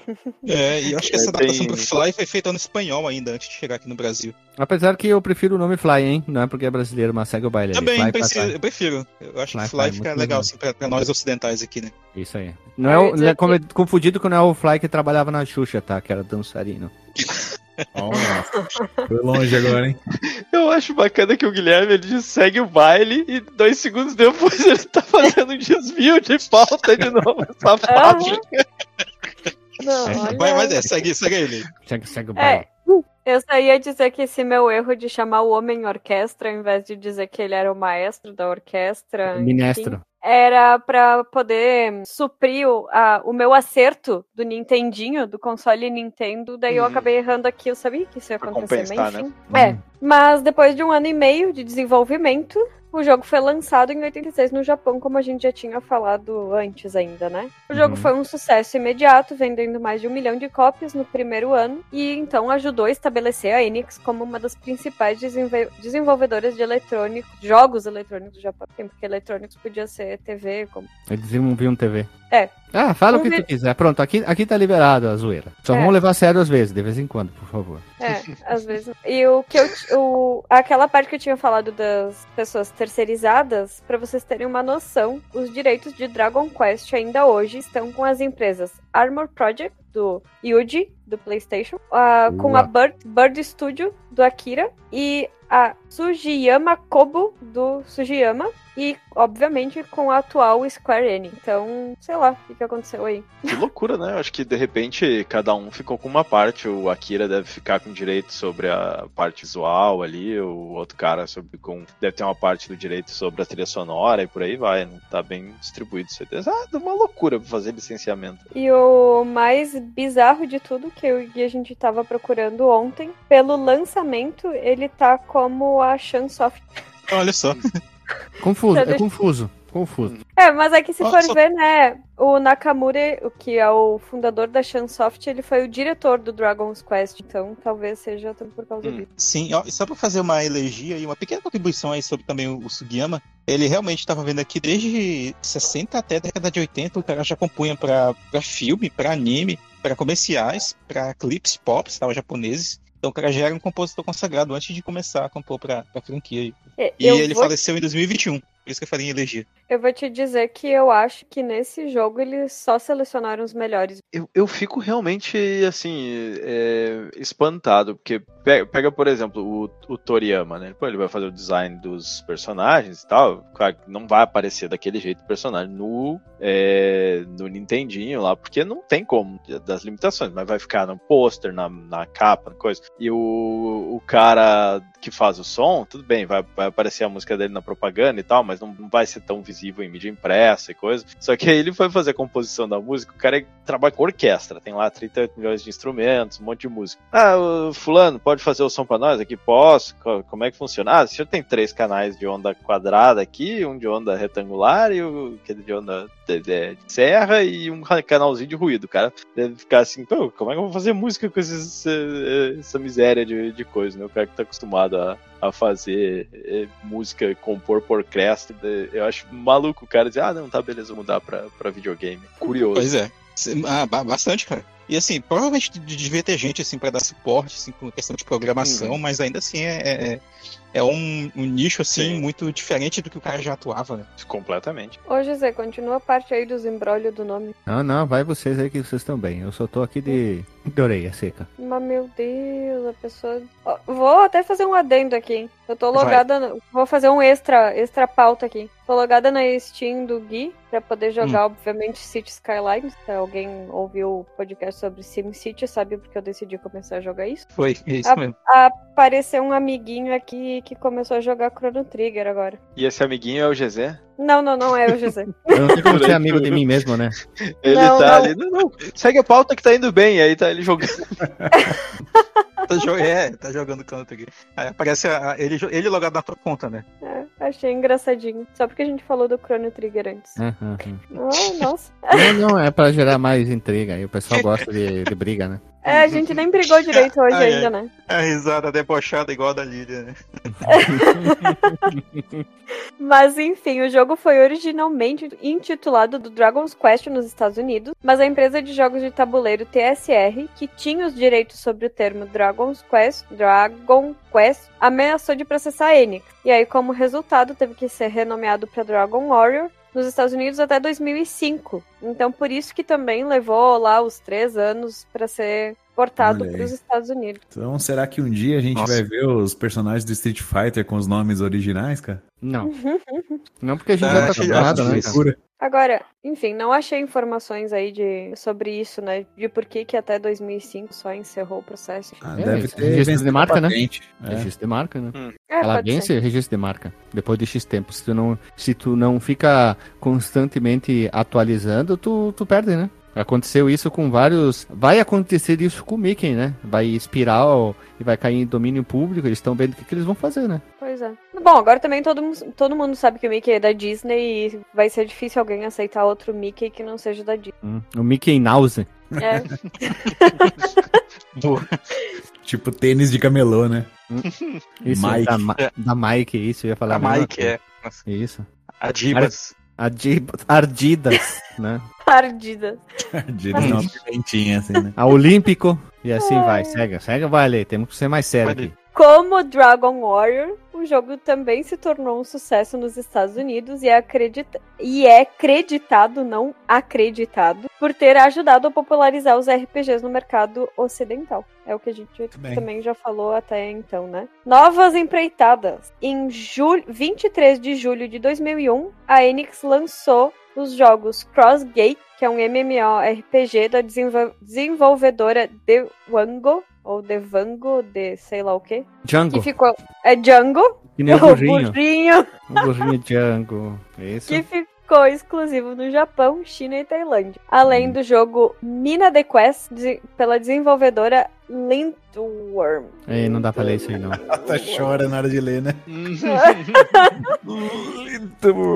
E: É, e eu acho que essa adaptação pro Fly foi feita no espanhol ainda, antes de chegar aqui no Brasil.
A: Apesar que eu prefiro o nome Fly, hein? Não é porque é brasileiro, mas segue o baile
E: Também. Fly, eu prefiro. Eu acho Fly, que Fly, Fly fica legal, assim, pra, pra, nós ocidentais aqui, né?
A: Isso aí. Não é, o, é como, confundido com não é o Fly que trabalhava na Xuxa, tá? Que era dançarino.
D: Oh, foi longe agora, hein?
C: Eu acho bacana que o Guilherme ele segue o baile e dois segundos depois ele tá fazendo um desvio de pauta de novo. Safado.
E: Não, olha... Mas é, segue, segue ele.
A: Segue, segue o baile. É.
B: Eu só ia dizer que esse meu erro de chamar o homem orquestra, ao invés de dizer que ele era o maestro da orquestra.
A: Ministro. Enfim,
B: era para poder suprir o, a, o meu acerto do Nintendinho, do console Nintendo. Daí eu uhum. acabei errando aqui, eu sabia que isso ia acontecer, mas enfim. Né? É. Mas depois de um ano e meio de desenvolvimento, o jogo foi lançado em 86 no Japão, como a gente já tinha falado antes ainda, né? O jogo uhum. foi um sucesso imediato, vendendo mais de um milhão de cópias no primeiro ano, e então ajudou a estabelecer a Enix como uma das principais desenvolvedoras de eletrônicos, jogos eletrônicos do Japão, porque eletrônicos podia ser TV, como...
A: Eles desenvolviam TV.
B: É.
A: Ah, fala o que tu quiser. Pronto, aqui, aqui tá liberado a zoeira. Só é. vamos levar a sério às vezes, de vez em quando, por favor.
B: É, às vezes. E o que eu. O, aquela parte que eu tinha falado das pessoas terceirizadas, para vocês terem uma noção, os direitos de Dragon Quest ainda hoje estão com as empresas Armor Project, do Yuji, do PlayStation, uh, com a Bird, Bird Studio, do Akira, e a Sugiyama Kobo, do Sugiyama, e, obviamente, com a atual Square Enix. Então, sei lá, o que aconteceu aí.
C: Que loucura, né? Eu acho que, de repente, cada um ficou com uma parte. O Akira deve ficar com direito sobre a parte visual ali, o outro cara sobre, com, deve ter uma parte do direito sobre a trilha sonora e por aí vai. Não tá bem distribuído, certeza. Ah, uma loucura pra fazer licenciamento.
B: E o mais bizarro de tudo, que eu e a gente tava procurando ontem, pelo lançamento, ele tá como a Chunsoft.
E: Olha só.
A: Confuso, é confuso. Confuso.
B: É, mas é que se for ver, né, o Nakamura, o que é o fundador da Chunsoft, ele foi o diretor do Dragon's Quest, então talvez seja também por causa hum. disso.
E: Sim, ó, só pra fazer uma elegia e uma pequena contribuição aí sobre também o, Sugiyama, ele realmente estava vendo aqui desde 60 até a década de 80, o cara já compunha pra, pra filme, pra anime, para comerciais, para clipes pop, estava japoneses. Então o cara já era um compositor consagrado antes de começar a compor pra, pra franquia. É, e ele vou... faleceu em 2021. Por isso que eu falei em elegia.
B: Eu vou te dizer que eu acho que nesse jogo eles só selecionaram os melhores.
C: Eu, eu fico realmente, assim, é, espantado, porque pega, pega, por exemplo, o, o Toriyama, né? Pô, ele vai fazer o design dos personagens e tal. Claro que não vai aparecer daquele jeito o personagem no, é, no Nintendinho lá, porque não tem como, das limitações, mas vai ficar no pôster, na, na capa, coisa. E o, o cara que faz o som, tudo bem, vai, vai aparecer a música dele na propaganda e tal, mas não, não vai ser tão visível em mídia impressa e coisa. Só que aí ele foi fazer a composição da música, o cara trabalha com orquestra, tem lá 38 milhões de instrumentos, um monte de música. Ah, fulano, pode fazer o som para nós aqui? Posso. Como é que funciona? Ah, o senhor tem três canais de onda quadrada aqui, um de onda retangular e o aquele de onda de, serra e um canalzinho de ruído. O cara deve ficar assim, pô, como é que eu vou fazer música com esses, essa miséria de, de coisa, né? O cara que tá acostumado a, a fazer é, música, compor por orquestra. Eu acho maluco o cara dizer, ah, não, tá, beleza, vou mudar pra, pra videogame. Curioso.
E: Pois é. Ah, bastante, cara. E assim, provavelmente devia ter gente assim para dar suporte, assim, com questão de programação, uhum. mas ainda assim é, é, é um, um, nicho assim Sim. muito diferente do que o cara já atuava, né?
C: Completamente.
B: Ô José, continua a parte aí dos embrólios do nome.
A: Não, não, vai vocês aí que vocês estão bem. Eu só tô aqui de, de orelha seca.
B: Mas meu Deus, a pessoa. Vou até fazer um adendo aqui. Eu tô logada. No... Vou fazer um extra, extra pauta aqui. Tô logada na Steam do Gui pra poder jogar, hum. obviamente, City Skylines. Se alguém ouviu o podcast sobre SimCity, sabe porque eu decidi começar a jogar isso?
E: Foi, é isso a, mesmo.
B: Apareceu um amiguinho aqui que começou a jogar Chrono Trigger agora.
C: E esse amiguinho é o GZ?
B: Não, não, não é o GZ.
A: eu não tenho como ser amigo de mim mesmo, né?
C: Ele não, tá não. ali. Não, não, segue a pauta que tá indo bem, aí tá ele jogando.
E: tá, jo é, tá jogando canto aqui. Aí aparece a, ele, ele logado na tua conta, né?
B: É, achei engraçadinho. Só porque a gente falou do Chrono Trigger antes. Uhum. Oh, nossa.
A: Não, não, é pra gerar mais intriga. Aí o pessoal gosta de, de briga, né?
B: É, a gente nem brigou direito hoje ai, ainda, ai. né?
E: A risada debochada igual a da Lídia, né?
B: mas enfim, o jogo foi originalmente intitulado do Dragon's Quest nos Estados Unidos, mas a empresa de jogos de tabuleiro TSR, que tinha os direitos sobre o termo Dragon's Quest, Dragon Quest, ameaçou de processar a Enix. E aí, como resultado, teve que ser renomeado para Dragon Warrior nos Estados Unidos até 2005. Então, por isso que também levou lá os três anos para ser portado para os Estados Unidos.
D: Então, será que um dia a gente Nossa. vai ver os personagens do Street Fighter com os nomes originais, cara?
A: Não. Não, porque a gente ah, já tá acostumado, né? Cara?
B: Agora, enfim, não achei informações aí de, sobre isso, né? De por que que até 2005 só encerrou o processo.
A: Ah, é, deve ter registro de marca, né? É. Registro de marca, né? Hum. É, Ela vence registro de marca depois de X tempo. Se tu não, se tu não fica constantemente atualizando, tu, tu perde, né? Aconteceu isso com vários. Vai acontecer isso com o Mickey, né? Vai espiral e vai cair em domínio público. Eles estão vendo o que, que, eles vão fazer, né?
B: Pois é. Bom, agora também todo, todo mundo sabe que o Mickey é da Disney e vai ser difícil alguém aceitar outro Mickey que não seja da Disney.
A: Hum, o Mickey Nause.
B: É.
D: tipo tênis de camelô, né?
A: Hum. Isso, Mike. Da, da Mike, isso, eu ia falar.
E: Da Mike, é.
A: Isso.
E: Adibas.
A: Adib... Ardidas, né?
B: Ardidas.
D: Ardidas uma pimentinha, assim, né?
A: A Olímpico. E assim é. vai. Segue, segue, vai ler. Temos que ser mais sério aqui.
B: Como Dragon Warrior, o jogo também se tornou um sucesso nos Estados Unidos e é, acredita e é creditado, não acreditado, por ter ajudado a popularizar os RPGs no mercado ocidental. É o que a gente também já falou até então, né? Novas empreitadas. Em julho, 23 de julho de 2001, a Enix lançou os jogos Crossgate, que é um MMORPG da desenvolvedora The Wango, ou Devango, de sei lá o quê.
A: Django.
B: Que ficou. É Django?
A: Que nem o burrinho.
B: O burrinho.
A: O burrinho Django. Isso.
B: Que ficou exclusivo no Japão, China e Tailândia. Além hum. do jogo Mina The Quest, de, pela desenvolvedora Lindworm.
A: Ei, não dá pra ler isso aí, não.
D: Até chora na hora de ler, né?
B: Lindworm.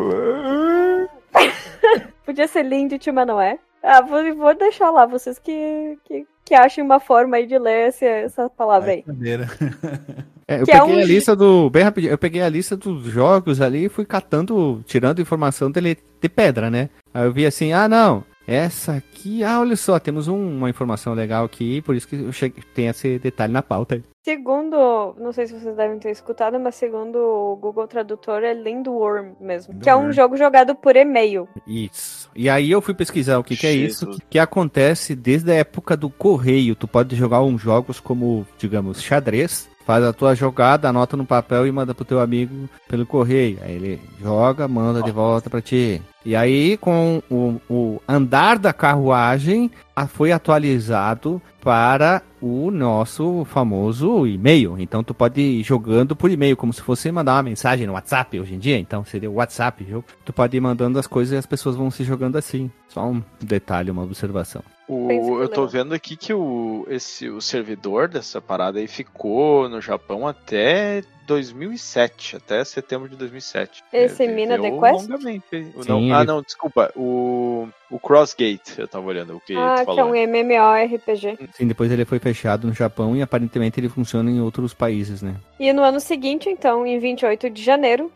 B: Podia ser lindo, mas não é. Ah, vou, vou deixar lá, vocês que, que, que achem uma forma aí de ler essa, essa palavra aí.
A: É, eu que peguei é um... a lista do. Bem rapidinho, eu peguei a lista dos jogos ali e fui catando, tirando informação dele de pedra, né? Aí eu vi assim, ah não, essa aqui, ah, olha só, temos um, uma informação legal aqui, por isso que eu cheguei, tem esse detalhe na pauta.
B: Segundo, não sei se vocês devem ter escutado, mas segundo o Google Tradutor é Lindworm mesmo, que é um jogo jogado por e-mail.
A: Isso. E aí eu fui pesquisar o que, que é isso, que, que acontece desde a época do correio. Tu pode jogar uns jogos como, digamos, xadrez, faz a tua jogada, anota no papel e manda pro teu amigo pelo correio. Aí ele joga, manda de volta para ti. E aí, com o, o andar da carruagem, foi atualizado para o nosso famoso e-mail. Então tu pode ir jogando por e-mail, como se fosse mandar uma mensagem no WhatsApp hoje em dia. Então seria o WhatsApp, viu? Tu pode ir mandando as coisas e as pessoas vão se jogando assim. Só um detalhe, uma observação.
C: O, eu tô vendo aqui que o, esse, o servidor dessa parada aí ficou no Japão até 2007, até setembro de 2007.
B: Esse é, Mina The Quest?
C: Longamente. Não, ah, não, desculpa. O o Crossgate, eu tava olhando o que
B: ah,
C: tu falou.
B: que é um MMORPG.
A: Sim, depois ele foi fechado no Japão e aparentemente ele funciona em outros países, né?
B: E no ano seguinte, então, em 28 de janeiro,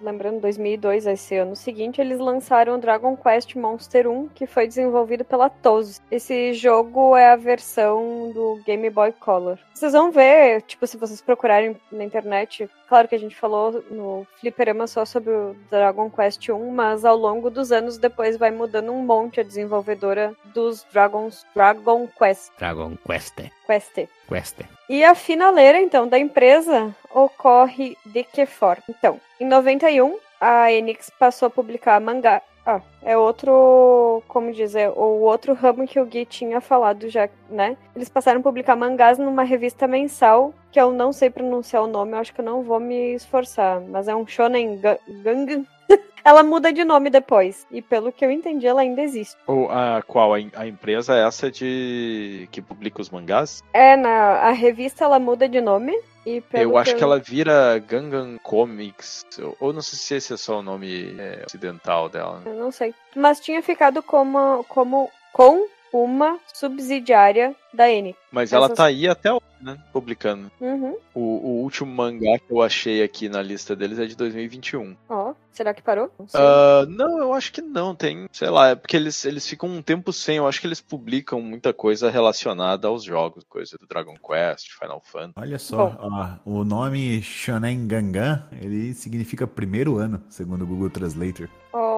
B: lembrando 2002, esse ano seguinte, eles lançaram Dragon Quest Monster 1, que foi desenvolvido pela TOS. Esse jogo é a versão do Game Boy Color. Vocês vão ver, tipo, se vocês procurarem na internet, claro que a gente falou no Fliperama só sobre o Dragon Quest 1, mas ao longo dos anos depois vai mudando um monte a desenvolvedora dos Dragons Dragon Quest.
A: Dragon Quest.
B: Quest.
A: Quest.
B: E a finaleira, então, da empresa ocorre de que forma? Então, em 91, a Enix passou a publicar mangá. Ah, é outro, como dizer, o outro ramo que o Gui tinha falado já, né? Eles passaram a publicar mangás numa revista mensal, que eu não sei pronunciar o nome, eu acho que eu não vou me esforçar, mas é um shonen gang, ela muda de nome depois. E pelo que eu entendi, ela ainda existe.
C: Ou a qual? A, empresa é essa de que publica os mangás?
B: É, na a revista ela muda de nome. E
C: eu acho que, eu... que, ela vira Gangan Comics. Ou não sei se esse é só o nome é, ocidental dela.
B: Eu não sei. Mas tinha ficado como, como com uma subsidiária da N.
C: Mas Essas... ela tá aí até hoje, né? Publicando.
B: Uhum.
C: O, o, último mangá que eu achei aqui na lista deles é de 2021.
B: Ó, oh, será que parou?
C: Não, uh, não, eu acho que não. Tem, sei lá, é porque eles, eles ficam um tempo sem. Eu acho que eles publicam muita coisa relacionada aos jogos, coisa do Dragon Quest, Final Fantasy.
D: Olha só, ó, o nome Shonen Gangan, ele significa primeiro ano, segundo o Google Translator.
B: Oh.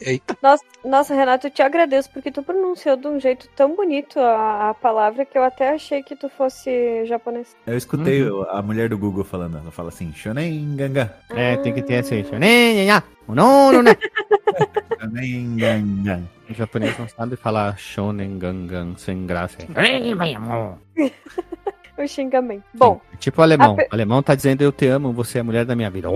B: Eita. Nossa, nossa, Renato, eu te agradeço porque tu pronunciou de um jeito tão bonito a, a palavra que eu até achei que tu fosse japonês.
D: Eu escutei uhum. a mulher do Google falando, ela fala assim, shonen ganga.
A: É, tem que ter esse shonen ganga. Não, não, não. shonen ganga. O japonês não sabe falar shonen gangan sem graça.
B: o xingamento. Bom.
A: Tipo alemão. O alemão tá dizendo eu te amo, você é a mulher da minha vida.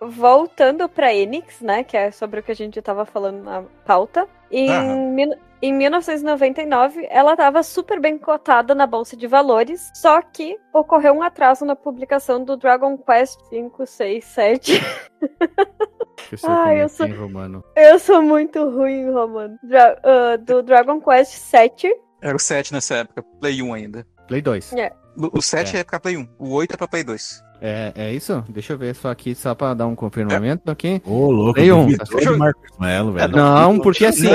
B: Voltando pra Enix, né? Que é sobre o que a gente tava falando na pauta. Em, em 1999, ela estava super bem cotada na Bolsa de Valores, só que ocorreu um atraso na publicação do Dragon Quest 5, 6, 7.
A: Ai, eu sou, romano.
B: eu sou muito ruim em romano. Dra uh, do Dragon Quest 7.
E: Era o 7 nessa época, Play 1 ainda.
A: Play 2.
B: É.
E: O 7 é. é pra Play 1, o 8 é pra Play 2.
A: É, é isso? Deixa eu ver só aqui, só pra dar um confirmamento aqui.
D: Ô, oh, louco.
A: Play 1. Tá
D: Melo, velho.
A: Não, porque assim...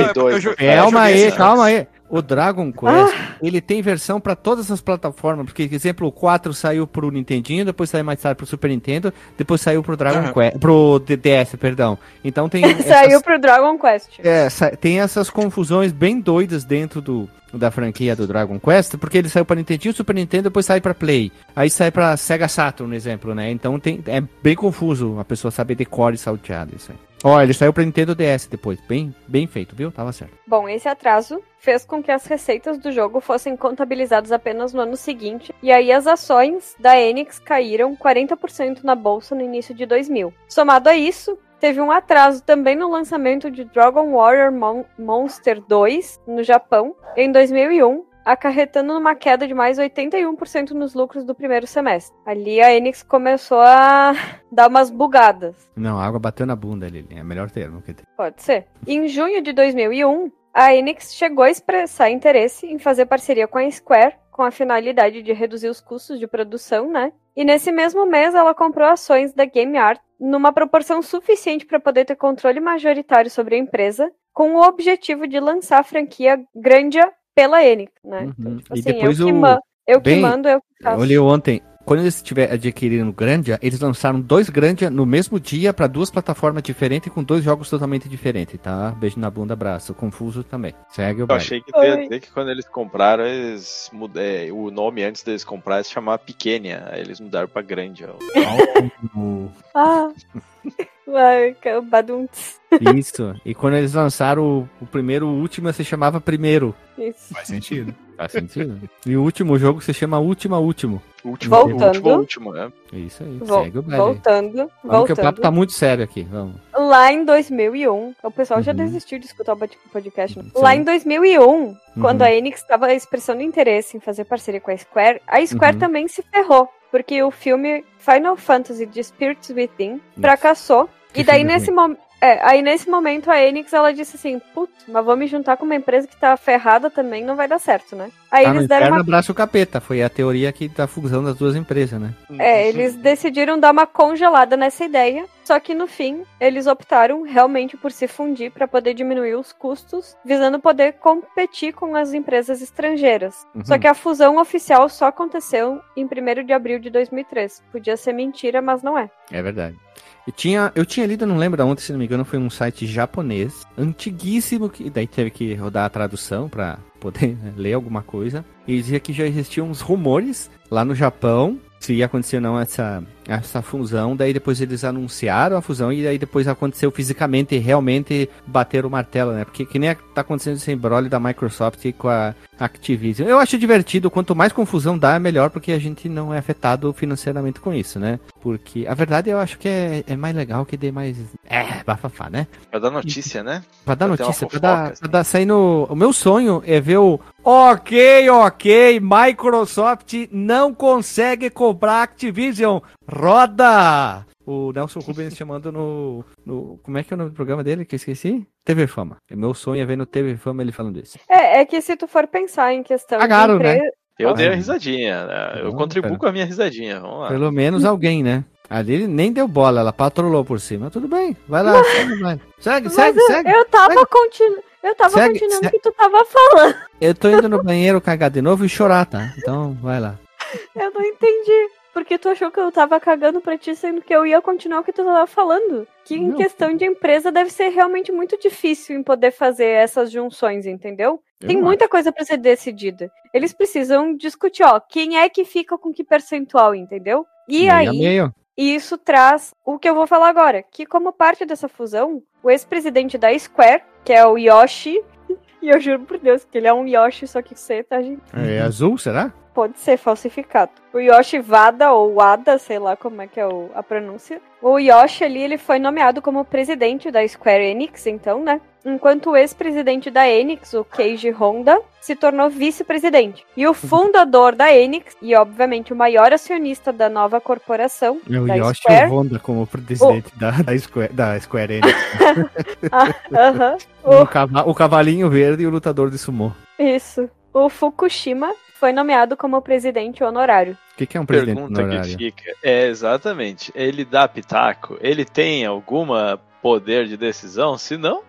A: Calma aí, calma aí. O Dragon Quest, ah. ele tem versão para todas as plataformas, porque, por exemplo, o 4 saiu pro Nintendinho, depois saiu mais tarde pro Super Nintendo, depois saiu pro Dragon uhum. Quest, pro DS, perdão. Então tem
B: Saiu essas, pro Dragon Quest.
A: É, tem essas confusões bem doidas dentro do da franquia do Dragon Quest, porque ele saiu para Nintendo, Super Nintendo, depois sai para Play. Aí sai para Sega Saturn, exemplo, né? Então tem, é bem confuso a pessoa saber decore e salteado isso aí. Ó, ele saiu para Nintendo DS depois. Bem, bem feito, viu? Tava certo.
B: Bom, esse atraso fez com que as receitas do jogo fossem contabilizadas apenas no ano seguinte, e aí as ações da Enix caíram 40% na bolsa no início de 2000. Somado a isso, Teve um atraso também no lançamento de Dragon Warrior Mon Monster 2 no Japão em 2001, acarretando numa queda de mais 81% nos lucros do primeiro semestre. Ali a Enix começou a dar umas bugadas.
A: Não, a água bateu na bunda ali, é melhor termo que tem.
B: Pode ser. Em junho de 2001, a Enix chegou a expressar interesse em fazer parceria com a Square com a finalidade de reduzir os custos de produção, né? E nesse mesmo mês ela comprou ações da Game Art numa proporção suficiente para poder ter controle majoritário sobre a empresa, com o objetivo de lançar a franquia Grandia pela Enix, né? Uhum.
A: Então, tipo, assim, e depois eu,
B: o... que, eu Bem, que mando, eu que
A: faço. Eu li ontem, quando eles estiver adquirindo Grandia, eles lançaram dois Grandia no mesmo dia para duas plataformas diferentes com dois jogos totalmente diferentes, tá? Beijo na bunda, abraço. Confuso também. Segue o
C: Eu achei que ia dizer que quando eles compraram, eles mud... É, o nome antes deles comprar se chamava Pequenia. Aí eles mudaram pra Grandia.
B: ah! Vai, badunts.
A: Isso. E quando eles lançaram o, o primeiro, o último se chamava Primeiro.
B: Isso.
D: Faz sentido.
A: Faz sentido. e o último jogo se chama Última Último.
C: Último, voltando. Último, último, é.
A: Isso aí, Vol segue o
B: baile. Voltando, vamos
A: voltando. que o papo tá muito sério aqui, vamos.
B: Lá em 2001, o pessoal uhum. já desistiu de escutar o podcast. Né? Lá em 2001, uhum. quando a Enix estava expressando interesse em fazer parceria com a Square, a Square uhum. também se ferrou, porque o filme Final Fantasy The Spirits Within fracassou. Que e daí nesse momento É, aí nesse momento a Enix ela disse assim: putz, mas vou me juntar com uma empresa que tá ferrada também, não vai dar certo, né? Aí
A: tá eles deram uma. abraço o capeta, foi a teoria aqui da fusão das duas empresas, né?
B: É, eles decidiram dar uma congelada nessa ideia, só que no fim eles optaram realmente por se fundir para poder diminuir os custos, visando poder competir com as empresas estrangeiras. Uhum. Só que a fusão oficial só aconteceu em 1 de abril de 2003. Podia ser mentira, mas não é.
A: É verdade. Eu tinha, eu tinha lido, não lembro aonde, se não me engano, foi um site japonês, antiguíssimo, que daí teve que rodar a tradução para poder ler alguma coisa. E dizia que já existiam uns rumores lá no Japão se ia acontecer ou não essa, essa fusão. Daí depois eles anunciaram a fusão e aí depois aconteceu fisicamente e realmente bater o martelo, né? Porque que nem tá acontecendo esse embrolho da Microsoft com a Activision. Eu acho divertido, quanto mais confusão dá, é melhor, porque a gente não é afetado financeiramente com isso, né? Porque a verdade eu acho que é, é mais legal que dê mais. É, bafafá, né?
C: Pra dar notícia, né?
A: Pra dar pra notícia, pra dar, pra dar sair no. O meu sonho é ver o. Ok, ok, Microsoft não consegue comprar Activision. Roda! O Nelson Rubens chamando no, no. Como é que é o nome do programa dele que eu esqueci? TV Fama. É meu sonho é ver no TV Fama ele falando isso.
B: É, é que se tu for pensar em questão
A: Cagaram, de empre... né?
C: Eu dei a risadinha, né? Eu contribuo com a minha risadinha. Vamos lá.
A: Pelo menos alguém, né? Ali ele nem deu bola, ela patrolou por cima. Tudo bem, vai lá, segue, vai. Segue, segue, segue.
B: Eu tava continuando. Eu tava segue, continuando o que tu tava falando.
A: Eu tô indo no banheiro cagar de novo e chorar, tá? Então, vai lá.
B: Eu não entendi. Porque tu achou que eu tava cagando pra ti, sendo que eu ia continuar o que tu tava falando. Que em não, questão de empresa deve ser realmente muito difícil em poder fazer essas junções, entendeu? Tem muita acho. coisa para ser decidida. Eles precisam discutir, ó, quem é que fica com que percentual, entendeu? E meio aí, meio. isso traz o que eu vou falar agora, que como parte dessa fusão, o ex-presidente da Square, que é o Yoshi, e eu juro por Deus que ele é um Yoshi, só que você, tá, gente?
A: É azul, será?
B: Pode ser falsificado. O Yoshi Vada, ou Wada, sei lá como é que é o, a pronúncia. O Yoshi ali, ele foi nomeado como presidente da Square Enix, então, né? Enquanto o ex-presidente da Enix, o Keiji Honda, se tornou vice-presidente. E o fundador da Enix, e obviamente o maior acionista da nova corporação,
A: é o da Yoshi Square, Honda como presidente o... da, da, Square, da Square Enix. ah, uh -huh. o... o cavalinho verde e o lutador de sumô.
B: Isso. O Fukushima foi nomeado como presidente honorário.
A: O que, que, é um presidente Pergunta honorário?
C: Que fica, é, exatamente. Ele dá pitaco? Ele tem alguma poder de decisão? Se não,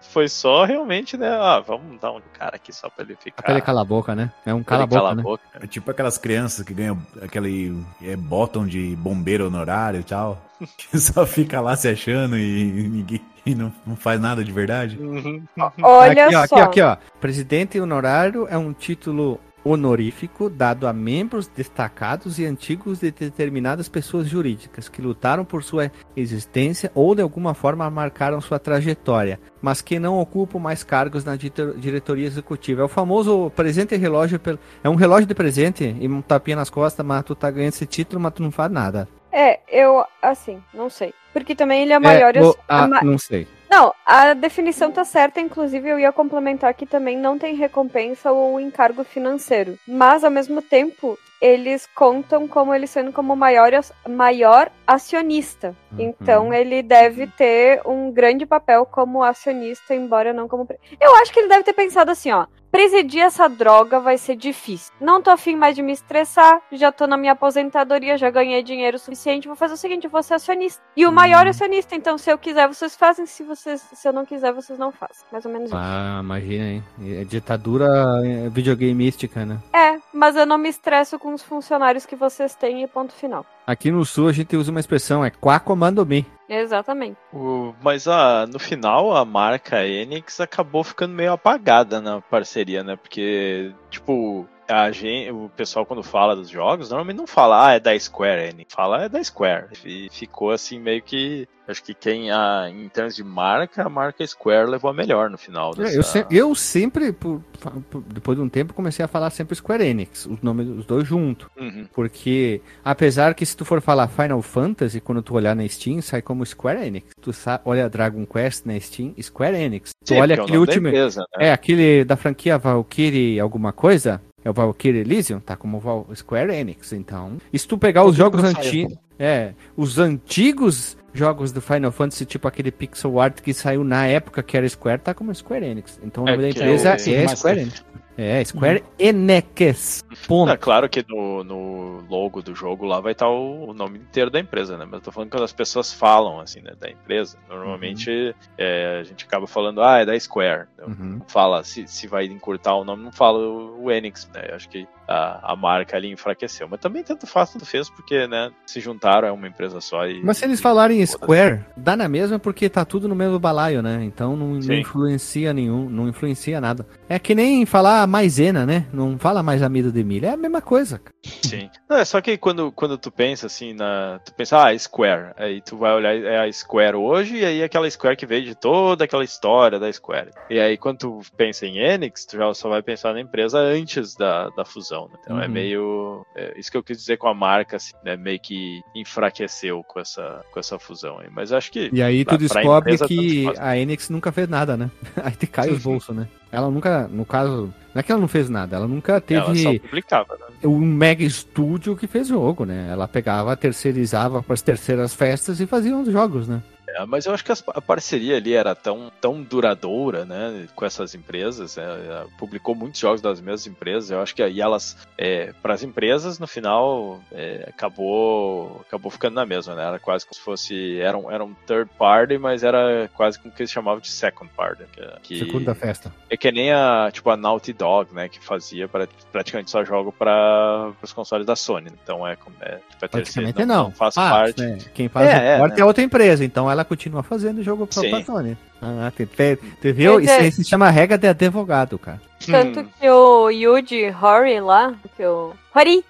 C: foi só realmente, né? Ah, vamos dar um cara aqui só pra ele ficar.
A: Pra ele calar a boca, né? É um cala-boca. Cala né? Boca.
D: É tipo aquelas crianças que ganham aquele é, botão de bombeiro honorário e tal. Que só fica lá se achando e ninguém e não, não faz nada de verdade. Uhum.
B: Olha
A: aqui,
B: ó,
A: só. Aqui, aqui, ó. Presidente honorário é um título honorífico dado a membros destacados e antigos de determinadas pessoas jurídicas que lutaram por sua existência ou de alguma forma marcaram sua trajetória, mas que não ocupam mais cargos na diretoria executiva. É o famoso presente relógio, é um relógio de presente e um tapinha nas costas, mas tu tá ganhando esse título, mas tu não faz nada.
B: É, eu, assim, não sei. Porque também ele é maior. É,
A: o, a, ma... Não sei.
B: Não, a definição tá certa, inclusive eu ia complementar que também não tem recompensa ou encargo financeiro. Mas, ao mesmo tempo, eles contam como ele sendo como maior, maior acionista. Uhum. Então ele deve ter um grande papel como acionista, embora não como. Eu acho que ele deve ter pensado assim, ó presidir essa droga vai ser difícil. Não tô afim mais de me estressar, já tô na minha aposentadoria, já ganhei dinheiro suficiente, vou fazer o seguinte, vou ser acionista. E o maior uhum. acionista, então se eu quiser, vocês fazem, se vocês se eu não quiser, vocês não fazem. Mais ou menos
A: ah, isso. Ah, imagina, hein? É ditadura é videogameística, né?
B: É, mas eu não me estresso com os funcionários que vocês têm e ponto final.
A: Aqui no sul a gente usa uma expressão, é quá comando me.
B: Exatamente.
C: O, mas a, no final a marca Enix acabou ficando meio apagada na parceria, né? Porque, tipo, a gente, o pessoal quando fala dos jogos, normalmente não fala, ah, é da Square Enix, fala, é da Square. E ficou assim meio que, acho que quem, a, em termos de marca, a marca Square levou a melhor no final.
A: Dessa... Eu, se, eu, sempre, por, por, depois de um tempo, comecei a falar sempre Square Enix, os nomes dos dois juntos. Uhum. Porque, apesar que se tu for falar Final Fantasy, quando tu olhar na Steam, sai como Square Enix. Tu olha Dragon Quest na Steam, Square Enix. Tu Sim, olha é aquele último. Empresa, né? É, aquele da franquia Valkyrie alguma coisa, é o Valkyrie Elysium, tá como Val Square Enix, então. E se tu pegar os jogos antigos, é, os antigos jogos do Final Fantasy, tipo aquele pixel art que saiu na época que era Square, tá como Square Enix. Então o nome é, da empresa é, o... é Square Enix. É, Square uhum. Enix.
C: Ponto. É claro que no, no logo do jogo lá vai estar o, o, nome inteiro da empresa, né? Mas eu tô falando quando as pessoas falam, assim, né, da empresa. Normalmente uhum. é, a gente acaba falando, ah, é da Square. Então, uhum. Fala, se, se vai encurtar o nome, não fala o, o Enix, né? Eu acho que a, a marca ali enfraqueceu. Mas também tanto faz, tanto fez, porque, né, se juntaram, é uma empresa só e...
A: Mas se eles falarem Square, dá na mesma porque tá tudo no mesmo balaio, né? Então não, não influencia nenhum, não influencia nada. É que nem falar maisena, né? Não fala mais amido de milho, é a mesma coisa.
C: Sim. Não, é só que quando, quando tu pensa assim, na, tu pensa, ah, Square, aí tu vai olhar, é a Square hoje, e aí aquela Square que veio de toda aquela história da Square. E aí quando tu pensa em Enix, tu já só vai pensar na empresa antes da, da fusão. Né? Então é uhum. é meio. É, isso que eu quis dizer com a marca, assim, né? Meio que enfraqueceu com essa, com essa fusão aí. Mas acho que.
A: E aí tu descobre que a Enix nunca fez nada, né? aí te cai os bolsos, né? Ela nunca, no caso, não é que ela não fez nada, ela nunca teve ela só publicava, né? um mega estúdio que fez jogo, né? Ela pegava, terceirizava para as terceiras festas e fazia os jogos, né?
C: É, mas eu acho que a parceria ali era tão, tão duradoura, né, com essas empresas. É, publicou muitos jogos das mesmas empresas. Eu acho que aí elas, é, para as empresas, no final, é, acabou, acabou ficando na mesma, né? Era quase como se fosse era um, era um third party, mas era quase como que eles chamavam de second party. Que,
A: Segunda festa.
C: É que nem a tipo a Naughty Dog, né, que fazia pra, praticamente só jogo para os consoles da Sony. Então é, é
A: tipo, a terceira, não, não, faz ah, parte. Né? Quem faz é, é, né? é outra empresa, então ela ela continua fazendo o jogo pra, Sony. Ah, tu, tu viu? Isso aí se chama regra de advogado, cara.
B: Tanto hum. que o Yuji Horii lá, que o... Hori!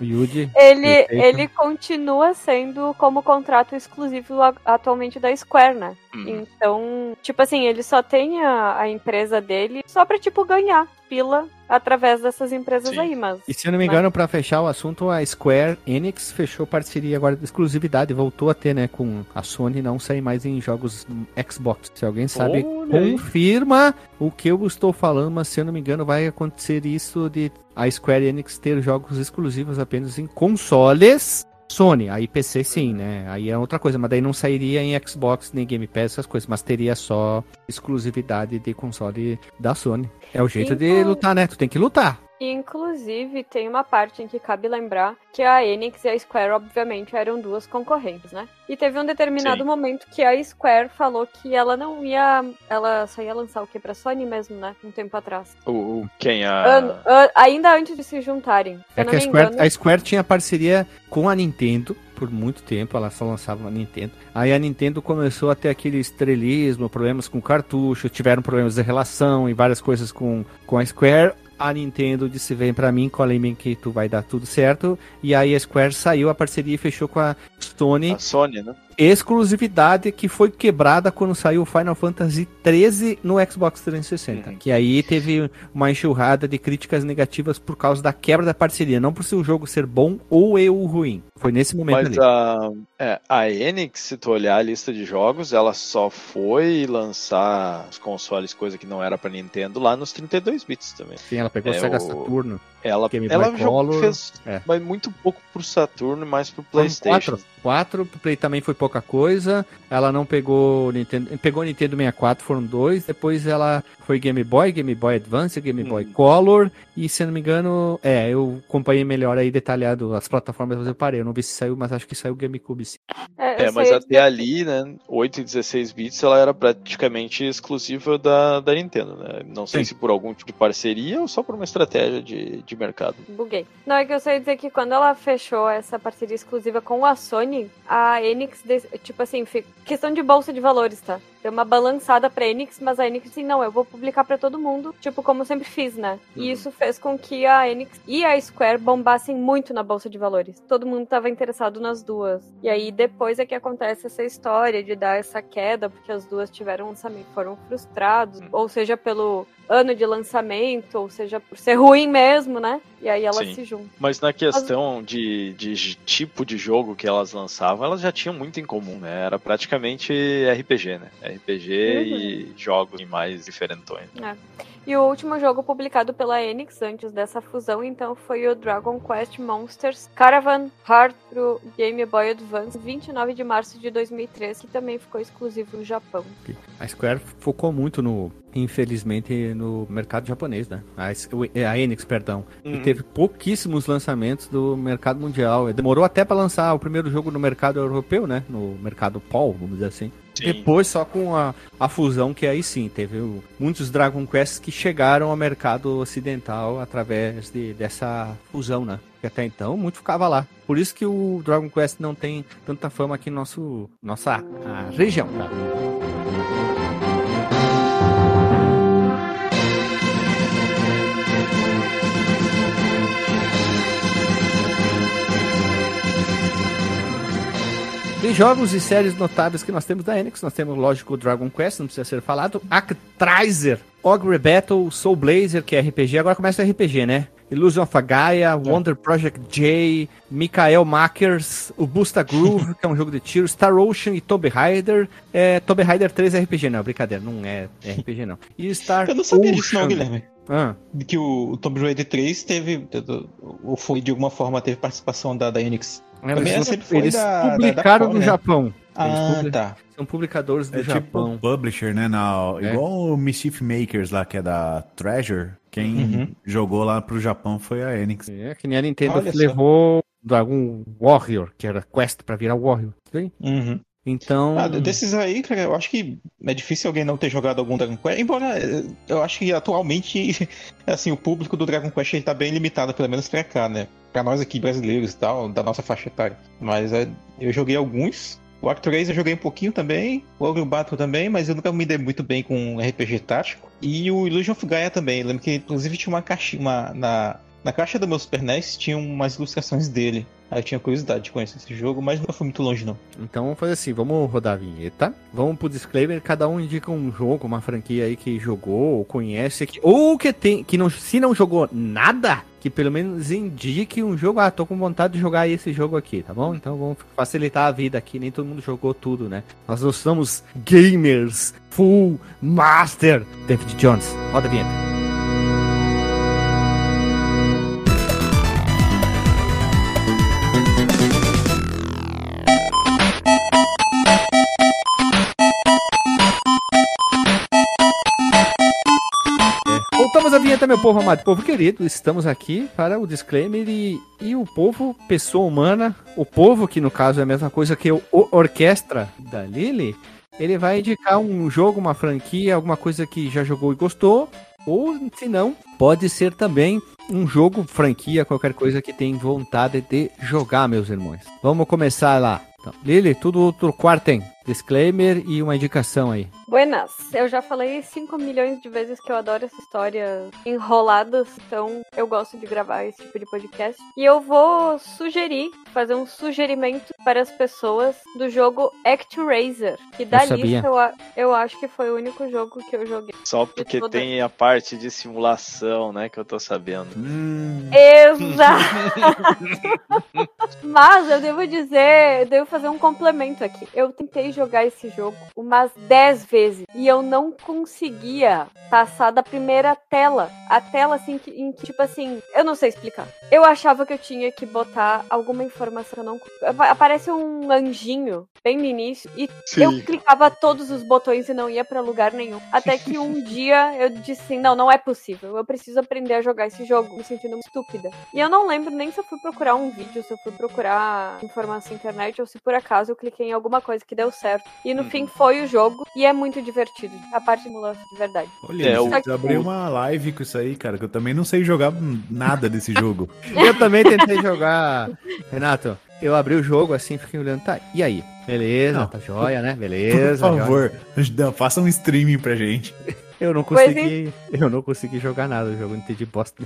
A: Yuji.
B: ele, ele continua sendo como contrato exclusivo atualmente da Square, né? Hum. Então, tipo assim, ele só tem a, a empresa dele só pra, tipo, ganhar pila através dessas empresas Sim. aí, mas...
A: E se eu não me engano, mas... para fechar o assunto, a Square Enix fechou parceria agora de exclusividade, voltou a ter, né, com a Sony não sair mais em jogos Xbox. Se alguém sabe, confirma o que eu estou falando, mas se eu não me engano, vai acontecer isso de a Square Enix ter jogos exclusivos apenas em consoles Sony, aí PC sim, né? Aí é outra coisa, mas daí não sairia em Xbox nem Game Pass, essas coisas, mas teria só exclusividade de console da Sony. É o jeito então... de lutar, né? Tu tem que lutar.
B: Inclusive, tem uma parte em que cabe lembrar que a Enix e a Square, obviamente, eram duas concorrentes, né? E teve um determinado Sim. momento que a Square falou que ela não ia. Ela só ia lançar o que pra Sony mesmo, né? Um tempo atrás.
C: O, o quem? A... An,
B: an, ainda antes de se juntarem.
A: É que a Square, engano... a Square tinha parceria com a Nintendo por muito tempo, ela só lançava na Nintendo. Aí a Nintendo começou a ter aquele estrelismo, problemas com cartucho, tiveram problemas de relação e várias coisas com, com a Square a Nintendo disse: vem para mim, colhe que tu vai dar tudo certo. E aí a Square saiu, a parceria e fechou com a Sony.
C: A Sony, né?
A: Exclusividade que foi quebrada quando saiu Final Fantasy 13 no Xbox 360. Uhum. Que aí teve uma enxurrada de críticas negativas por causa da quebra da parceria, não por se o jogo ser bom ou eu ruim. Foi nesse momento
C: Mas ali. A, é, a Enix, se tu olhar a lista de jogos, ela só foi lançar os consoles, coisa que não era para Nintendo, lá nos 32 bits também.
A: Sim, ela pegou é, o Sega. Saturno.
C: Ela, Game ela Color, fez é. mas muito pouco pro Saturno e mais pro PlayStation. 4,
A: 4 pro Play também foi pouca coisa. Ela não pegou Nintendo, pegou Nintendo 64, foram dois. Depois ela foi Game Boy, Game Boy Advance, Game Boy hum. Color e se não me engano, é, eu acompanhei melhor aí detalhado as plataformas, mas eu parei, eu não vi se saiu, mas acho que saiu o GameCube sim.
C: É, é mas até ali, né, 8 e 16 bits, ela era praticamente exclusiva da, da Nintendo, né? Não sei sim. se por algum tipo de parceria ou só por uma estratégia de de mercado.
B: Buguei. Não, é que eu sei dizer que quando ela fechou essa parceria exclusiva com a Sony, a Enix, tipo assim, questão de bolsa de valores, tá? Deu uma balançada pra Enix, mas a Enix assim, não, eu vou publicar para todo mundo, tipo, como eu sempre fiz, né? Uhum. E isso fez com que a Enix e a Square bombassem muito na bolsa de valores. Todo mundo tava interessado nas duas. E aí depois é que acontece essa história de dar essa queda, porque as duas tiveram um lançamento, foram frustrados, uhum. ou seja, pelo ano de lançamento, ou seja, por ser ruim mesmo, né? E aí elas Sim. se juntam.
C: Mas na questão As... de, de tipo de jogo que elas lançavam, elas já tinham muito em comum, né? Era praticamente RPG, né? RPG uhum. e jogos mais diferentões.
B: É. E o último jogo publicado pela Enix antes dessa fusão, então, foi o Dragon Quest Monsters Caravan Heart pro Game Boy Advance, 29 de março de 2003, que também ficou exclusivo no Japão.
A: A Square focou muito no, infelizmente, no mercado japonês, né? A, a Enix, perdão. Uhum. E teve pouquíssimos lançamentos do mercado mundial. Demorou até para lançar o primeiro jogo no mercado europeu, né? No mercado POL, vamos dizer assim. Sim. Depois, só com a, a fusão, que aí sim, teve o, muitos Dragon Quests que chegaram ao mercado ocidental através de, dessa fusão, né? Que até então muito ficava lá. Por isso que o Dragon Quest não tem tanta fama aqui na nossa região, cara. De jogos e séries notáveis que nós temos da Enix, nós temos, lógico, o Dragon Quest, não precisa ser falado. Actraiser, Ogre Battle, Soul Blazer, que é RPG. Agora começa o RPG, né? Illusion of Gaia, é. Wonder Project J, Mikael Makers, o Busta Groove, que é um jogo de tiro, Star Ocean e Tomb Raider. É, Tomb Raider 3 é RPG, não, brincadeira, não é RPG não.
E: E Star Eu não sabia Ocean. disso não, Guilherme. Ah. Que o, o Tomb Raider 3 teve, ou foi de alguma forma, teve participação da, da Enix.
A: Eles, eles da, publicaram da, da no né? Japão.
E: Ah, tá.
A: São publicadores do é tipo Japão.
D: Tipo publisher, né? Na, é. Igual o Mischief Makers lá, que é da Treasure. Quem uhum. jogou lá pro Japão foi a Enix.
A: É, que nem a Nintendo Olha levou Dragon Warrior, que era Quest pra virar Warrior.
E: Uhum.
A: Então.
E: Ah, desses aí, cara, eu acho que é difícil alguém não ter jogado algum Dragon Quest. Embora eh, eu acho que atualmente, assim, o público do Dragon Quest ele tá bem limitado, pelo menos pra cá, né? Pra nós aqui brasileiros e tal, da nossa faixa etária. Mas é, eu joguei alguns. O Act 3 eu joguei um pouquinho também, o Ogre Battle também, mas eu nunca me dei muito bem com RPG tático. E o Illusion of Gaia também. Lembro que inclusive tinha uma caixinha, uma, na, na caixa do meu Super NES tinha umas ilustrações dele. Aí eu tinha curiosidade de conhecer esse jogo, mas nunca fui muito longe, não.
A: Então vamos fazer assim, vamos rodar a vinheta. Vamos pro disclaimer, cada um indica um jogo, uma franquia aí que jogou, ou conhece, ou que tem, que não, se não jogou nada, que pelo menos indique um jogo. Ah, tô com vontade de jogar esse jogo aqui, tá bom? Então vamos facilitar a vida aqui. Nem todo mundo jogou tudo, né? Nós não somos gamers full master. David Jones, roda a vinheta. Voltamos à vinheta, meu povo amado, povo querido. Estamos aqui para o disclaimer e, e o povo, pessoa humana, o povo, que no caso é a mesma coisa que o, o orquestra da Lily, ele vai indicar um jogo, uma franquia, alguma coisa que já jogou e gostou, ou se não, pode ser também um jogo, franquia, qualquer coisa que tem vontade de jogar, meus irmãos. Vamos começar lá. Então, Lili, tudo outro quartem. Disclaimer e uma indicação aí.
B: Buenas, eu já falei 5 milhões de vezes que eu adoro essa história enroladas, então eu gosto de gravar esse tipo de podcast. E eu vou sugerir, fazer um sugerimento para as pessoas do jogo ActRaiser, que da eu lista eu, eu, acho que foi o único jogo que eu joguei.
C: Só porque toda... tem a parte de simulação, né, que eu tô sabendo.
B: Hum. Exato! Mas eu devo dizer, eu devo fazer um complemento aqui. Eu tentei jogar esse jogo umas 10 vezes e eu não conseguia passar da primeira tela. A tela, assim, que, em que, tipo assim, eu não sei explicar. Eu achava que eu tinha que botar alguma informação. Não... Aparece um anjinho bem no início e Sim. eu clicava todos os botões e não ia para lugar nenhum. Até que um dia eu disse assim: não, não é possível. Eu preciso aprender a jogar esse jogo, me sentindo estúpida. E eu não lembro nem se eu fui procurar um vídeo, se eu fui procurar informação na internet ou se por acaso eu cliquei em alguma coisa que deu certo. E no uhum. fim foi o jogo e é muito divertido. A parte de simulação de verdade.
D: Olha, é, eu abri uma live com isso aí, cara, que eu também não sei jogar nada desse jogo.
A: eu também tentei jogar, Renato. Eu abri o jogo assim, fiquei olhando, tá, e aí? Beleza, não. tá joia, né? Beleza.
D: Por favor, joia. faça um streaming pra gente.
A: Eu não consegui. Eu não consegui jogar nada, o jogo não entendi bosta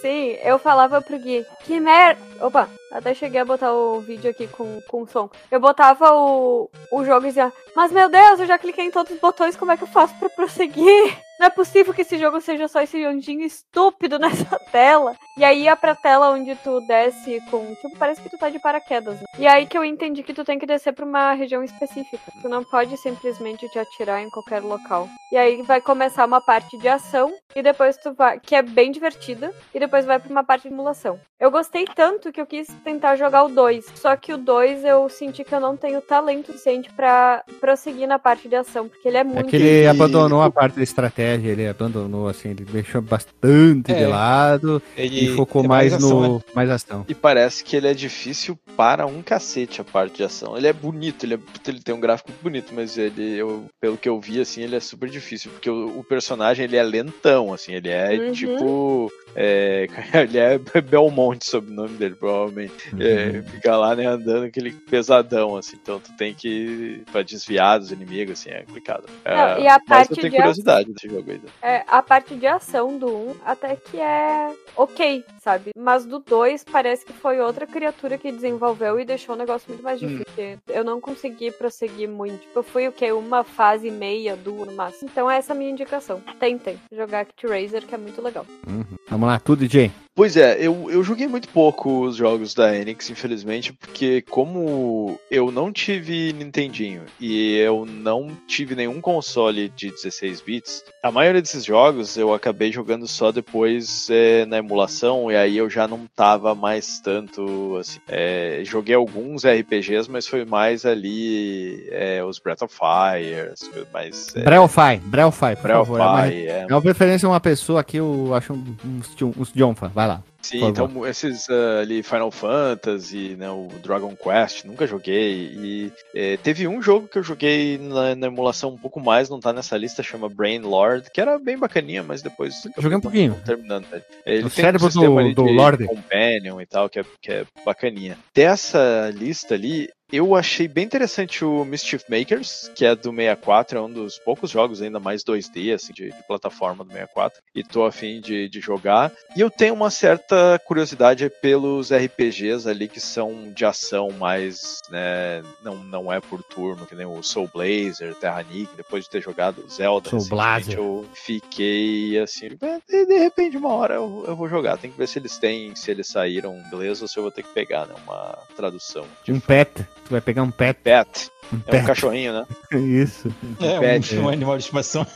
B: Sim, eu falava pro Gui, que merda. Opa, até cheguei a botar o vídeo aqui com, com som. Eu botava o, o jogo e dizia, mas meu Deus, eu já cliquei em todos os botões, como é que eu faço pra prosseguir? Não é possível que esse jogo seja só esse anjinho estúpido nessa tela. E aí ia pra tela onde tu desce com. Tipo, parece que tu tá de paraquedas, né? E aí que eu entendi que tu tem que descer pra uma região específica. Tu não pode simplesmente te atirar em qualquer local. E aí vai começar uma parte de ação e depois tu vai. que é bem divertida. E depois vai pra uma parte de emulação. Eu gostei tanto que eu quis tentar jogar o 2. Só que o 2 eu senti que eu não tenho talento suficiente para prosseguir na parte de ação, porque ele é, é muito. É
A: que ele abandonou a parte da estratégia, ele abandonou, assim, ele deixou bastante é, de lado ele, e focou é mais, mais ação, no. Né? Mais ação.
C: E parece que ele é difícil para um cacete a parte de ação. Ele é bonito, ele, é, ele tem um gráfico bonito, mas ele, eu, pelo que eu vi, assim, ele é super difícil, porque o, o personagem ele é lentão, assim, ele é uhum. tipo. É, ele é Belmonte sob o nome dele, provavelmente. Uhum. É, fica lá, né, andando aquele pesadão, assim. Então tu tem que. pra desviar dos inimigos, assim, é complicado.
B: Não, e a parte
C: mas eu tenho curiosidade desse jogo
B: ainda. É, a parte de ação do 1 até que é ok, sabe? Mas do 2 parece que foi outra criatura que desenvolveu e deixou o negócio muito mais difícil. Hum. Eu não consegui prosseguir muito. Tipo, eu fui o quê? Uma fase meia, duas no máximo. Então essa é a minha indicação. Tentem jogar ActRaiser, que é muito legal.
A: Uhum. Vamos lá, tudo, DJ.
C: Pois é, eu, eu joguei muito pouco os jogos da Enix, infelizmente, porque como eu não tive Nintendinho e eu não tive nenhum console de 16 bits, a maioria desses jogos eu acabei jogando só depois é, na emulação e aí eu já não tava mais tanto assim. É, joguei alguns RPGs, mas foi mais ali é, os Breath of Fire, mais.
A: É... Brelfy, Brelfy, por Brelfy, favor. É uma, é. é uma preferência uma pessoa aqui, eu acho uns, uns, uns Jonfa, vai lá.
C: Sim, então esses uh, ali Final Fantasy, né, o Dragon Quest, nunca joguei. E é, teve um jogo que eu joguei na, na, emulação um pouco mais, não tá nessa lista, chama Brain Lord, que era bem bacaninha, mas depois.
A: Joguei um pouquinho.
C: Terminando. Né?
A: Ele o tem cérebro um do, do Lord.
C: Companion e tal, que é, que é bacaninha. Dessa lista ali, eu achei bem interessante o Mischief Makers, que é do 64, é um dos poucos jogos ainda mais 2D, assim, de, de plataforma do 64, e tô afim de, de jogar. E eu tenho uma certa curiosidade pelos RPGs ali que são de ação mais, né, não, não é por turno, que nem o Soul Blazer, Terra Nick, depois de ter jogado Zelda,
A: Soul Blazer.
C: eu fiquei assim, de, de repente uma hora eu, eu, vou jogar, tem que ver se eles têm, se eles saíram em inglês ou se eu vou ter que pegar, né, uma tradução.
A: Um pet. Tu vai pegar um pet.
C: Pet. Um é pet. um cachorrinho, né?
A: Isso.
E: É, pet. Um, um animal de estimação.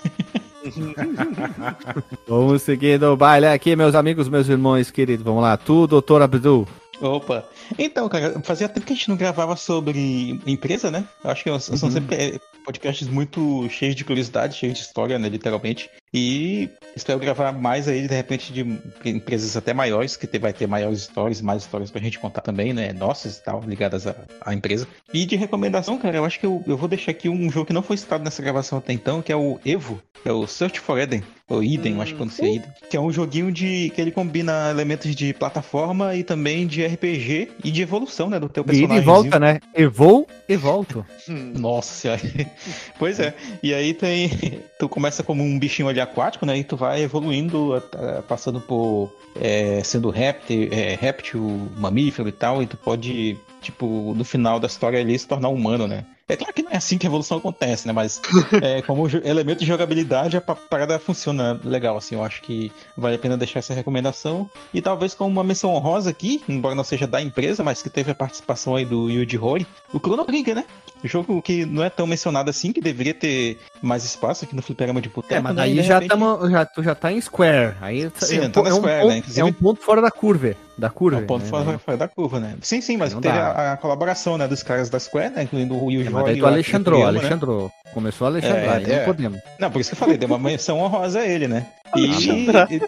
A: Vamos seguindo o baile aqui, meus amigos, meus irmãos queridos. Vamos lá, tu, doutor Abdul.
E: Opa! Então, cara, fazia tempo que a gente não gravava sobre empresa, né? Eu acho que são uhum. sempre é, podcasts muito cheios de curiosidade, cheios de história, né? Literalmente. E espero gravar mais aí, de repente, de empresas até maiores, que vai ter maiores histórias, mais histórias pra gente contar também, né? Nossas e tal, ligadas à, à empresa. E de recomendação, cara, eu acho que eu, eu vou deixar aqui um jogo que não foi citado nessa gravação até então, que é o Evo, que é o Search for Eden. Ou Eden, hum, acho que pronuncia Eden. Que é um joguinho de que ele combina elementos de plataforma e também de RPG e de evolução, né? Do teu personagem.
A: E volta, né? Evol e volto.
E: Nossa, pois é. E aí tem. Tu começa como um bichinho ali aquático, né? E tu vai evoluindo, passando por é, sendo réptil, é, réptil, mamífero e tal, e tu pode, tipo, no final da história ali se tornar humano, né? É claro que não é assim que a evolução acontece, né? Mas é, como elemento de jogabilidade, a parada funciona legal, assim. Eu acho que vale a pena deixar essa recomendação. E talvez com uma menção honrosa aqui, embora não seja da empresa, mas que teve a participação aí do Yuji Horii, o Chrono Trigger, né? Jogo que não é tão mencionado assim, que deveria ter mais espaço aqui no fliperama de boteco.
A: É, mas né? aí já, repente... tamo, já, tu já tá em Square. Aí
E: sim, é, tá na Square,
A: um
E: né?
A: Inclusive... É um ponto fora da curva. Da curva. É
E: um ponto né? fora, fora, da curva, né? Sim, sim, mas teve a, a, colaboração né, dos caras da Square, né? Incluindo o Yuji é,
A: Mas daí tu Alexandrou, Alexandrou. Né? Começou a Alexandrar, é, é, não podemos.
E: Não, por isso que eu falei, deu uma menção honrosa a ele, né?
A: E, e,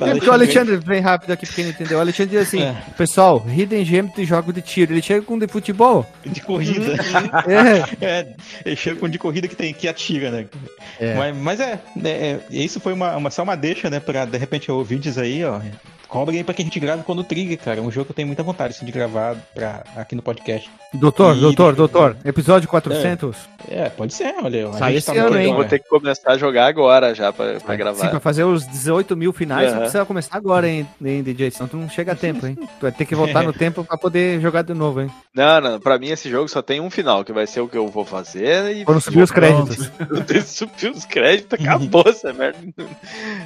A: é porque o Alexandre, vem rápido aqui porque não entendeu. O Alexandre diz assim: é. pessoal, Hidden Gem de jogo de tiro. Ele chega com de futebol.
E: De corrida. é. é. Ele chega com de corrida que tem que atira, né? É. Mas, mas é, é, é, isso foi uma, uma, só uma deixa, né? Pra de repente ouvintes aí, ó. Cobrem aí pra que a gente grave quando Trigger, cara. É um jogo que eu tenho muita vontade assim, de gravar pra, aqui no podcast.
A: Doutor, e... doutor, doutor. Episódio 400?
E: É, é pode ser, olha.
A: Sai esse tá ano, hein?
C: Eu vou ter que começar a jogar agora já pra, pra gravar. Sim,
A: pra fazer os 18 mil finais, uhum. você vai começar agora, hein, hein, DJ? Senão tu não chega a tempo, hein? Tu vai ter que voltar no tempo pra poder jogar de novo, hein?
C: Não, não. Pra mim esse jogo só tem um final, que vai ser o que eu vou fazer.
A: E Quando subir os créditos.
C: subir os créditos, acabou essa merda.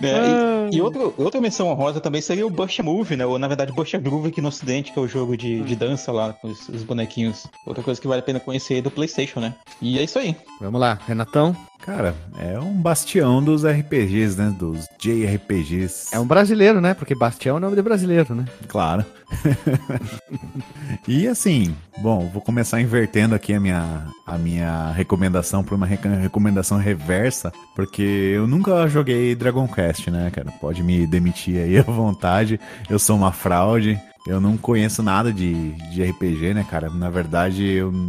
E: É, e, e outro, outra menção honrosa também seria o Bush Move, né? Ou na verdade Bush Groove aqui no ocidente, que é o jogo de, de dança lá, com os, os bonequinhos. Outra coisa que vale a pena conhecer é do Playstation, né? E é isso aí.
A: Vamos lá, Renatão.
D: Cara, é um bastião dos RPGs, né? Dos JRPGs.
A: É um brasileiro, né? Porque Bastião é o nome de brasileiro, né?
D: Claro. e assim, bom, vou começar invertendo aqui a minha, a minha recomendação para uma recomendação reversa, porque eu nunca joguei Dragon Quest, né, cara? Pode me demitir aí à vontade. Eu sou uma fraude. Eu não conheço nada de, de RPG, né, cara? Na verdade, eu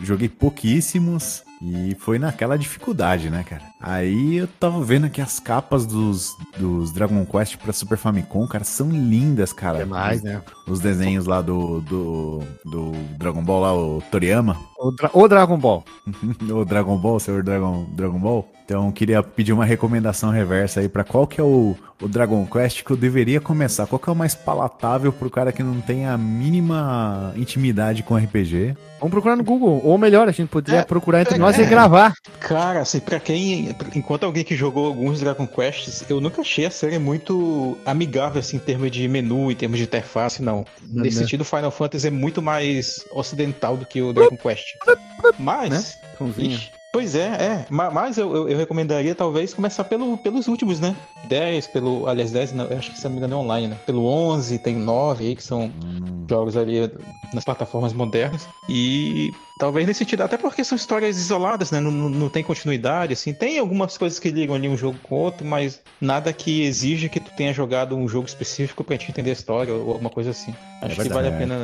D: joguei pouquíssimos e foi naquela dificuldade, né, cara? Aí eu tava vendo aqui as capas dos, dos Dragon Quest pra Super Famicom, cara, são lindas, cara. É
A: mais, né?
D: Os desenhos lá do, do, do Dragon Ball lá, o Toriyama.
A: O, Dra o Dragon Ball.
D: o Dragon Ball, senhor Dragon, Dragon Ball. Então queria pedir uma recomendação reversa aí para qual que é o, o Dragon Quest que eu deveria começar. Qual que é o mais palatável pro cara que não tem a mínima intimidade com RPG?
A: Vamos procurar no Google. Ou melhor, a gente poderia é, procurar entre é, nós e gravar.
E: Cara, assim, pra quem. Enquanto alguém que jogou alguns Dragon Quests, eu nunca achei a série muito amigável, assim, em termos de menu, em termos de interface, não. Nesse né? sentido, Final Fantasy é muito mais ocidental do que o Dragon Quest. Mas. Né? Ixi, Pois é, é. Mas eu, eu, eu, recomendaria talvez começar pelo, pelos últimos, né? 10, pelo. Aliás, 10, não, eu acho que se não me engano é online, né? Pelo 11, tem 9 aí, que são hum. jogos ali nas plataformas modernas. E talvez nesse sentido, até porque são histórias isoladas, né? Não, não, não tem continuidade, assim. Tem algumas coisas que ligam ali um jogo com o outro, mas nada que exija que tu tenha jogado um jogo específico pra te entender a história ou alguma coisa assim. É acho é que vale a pena.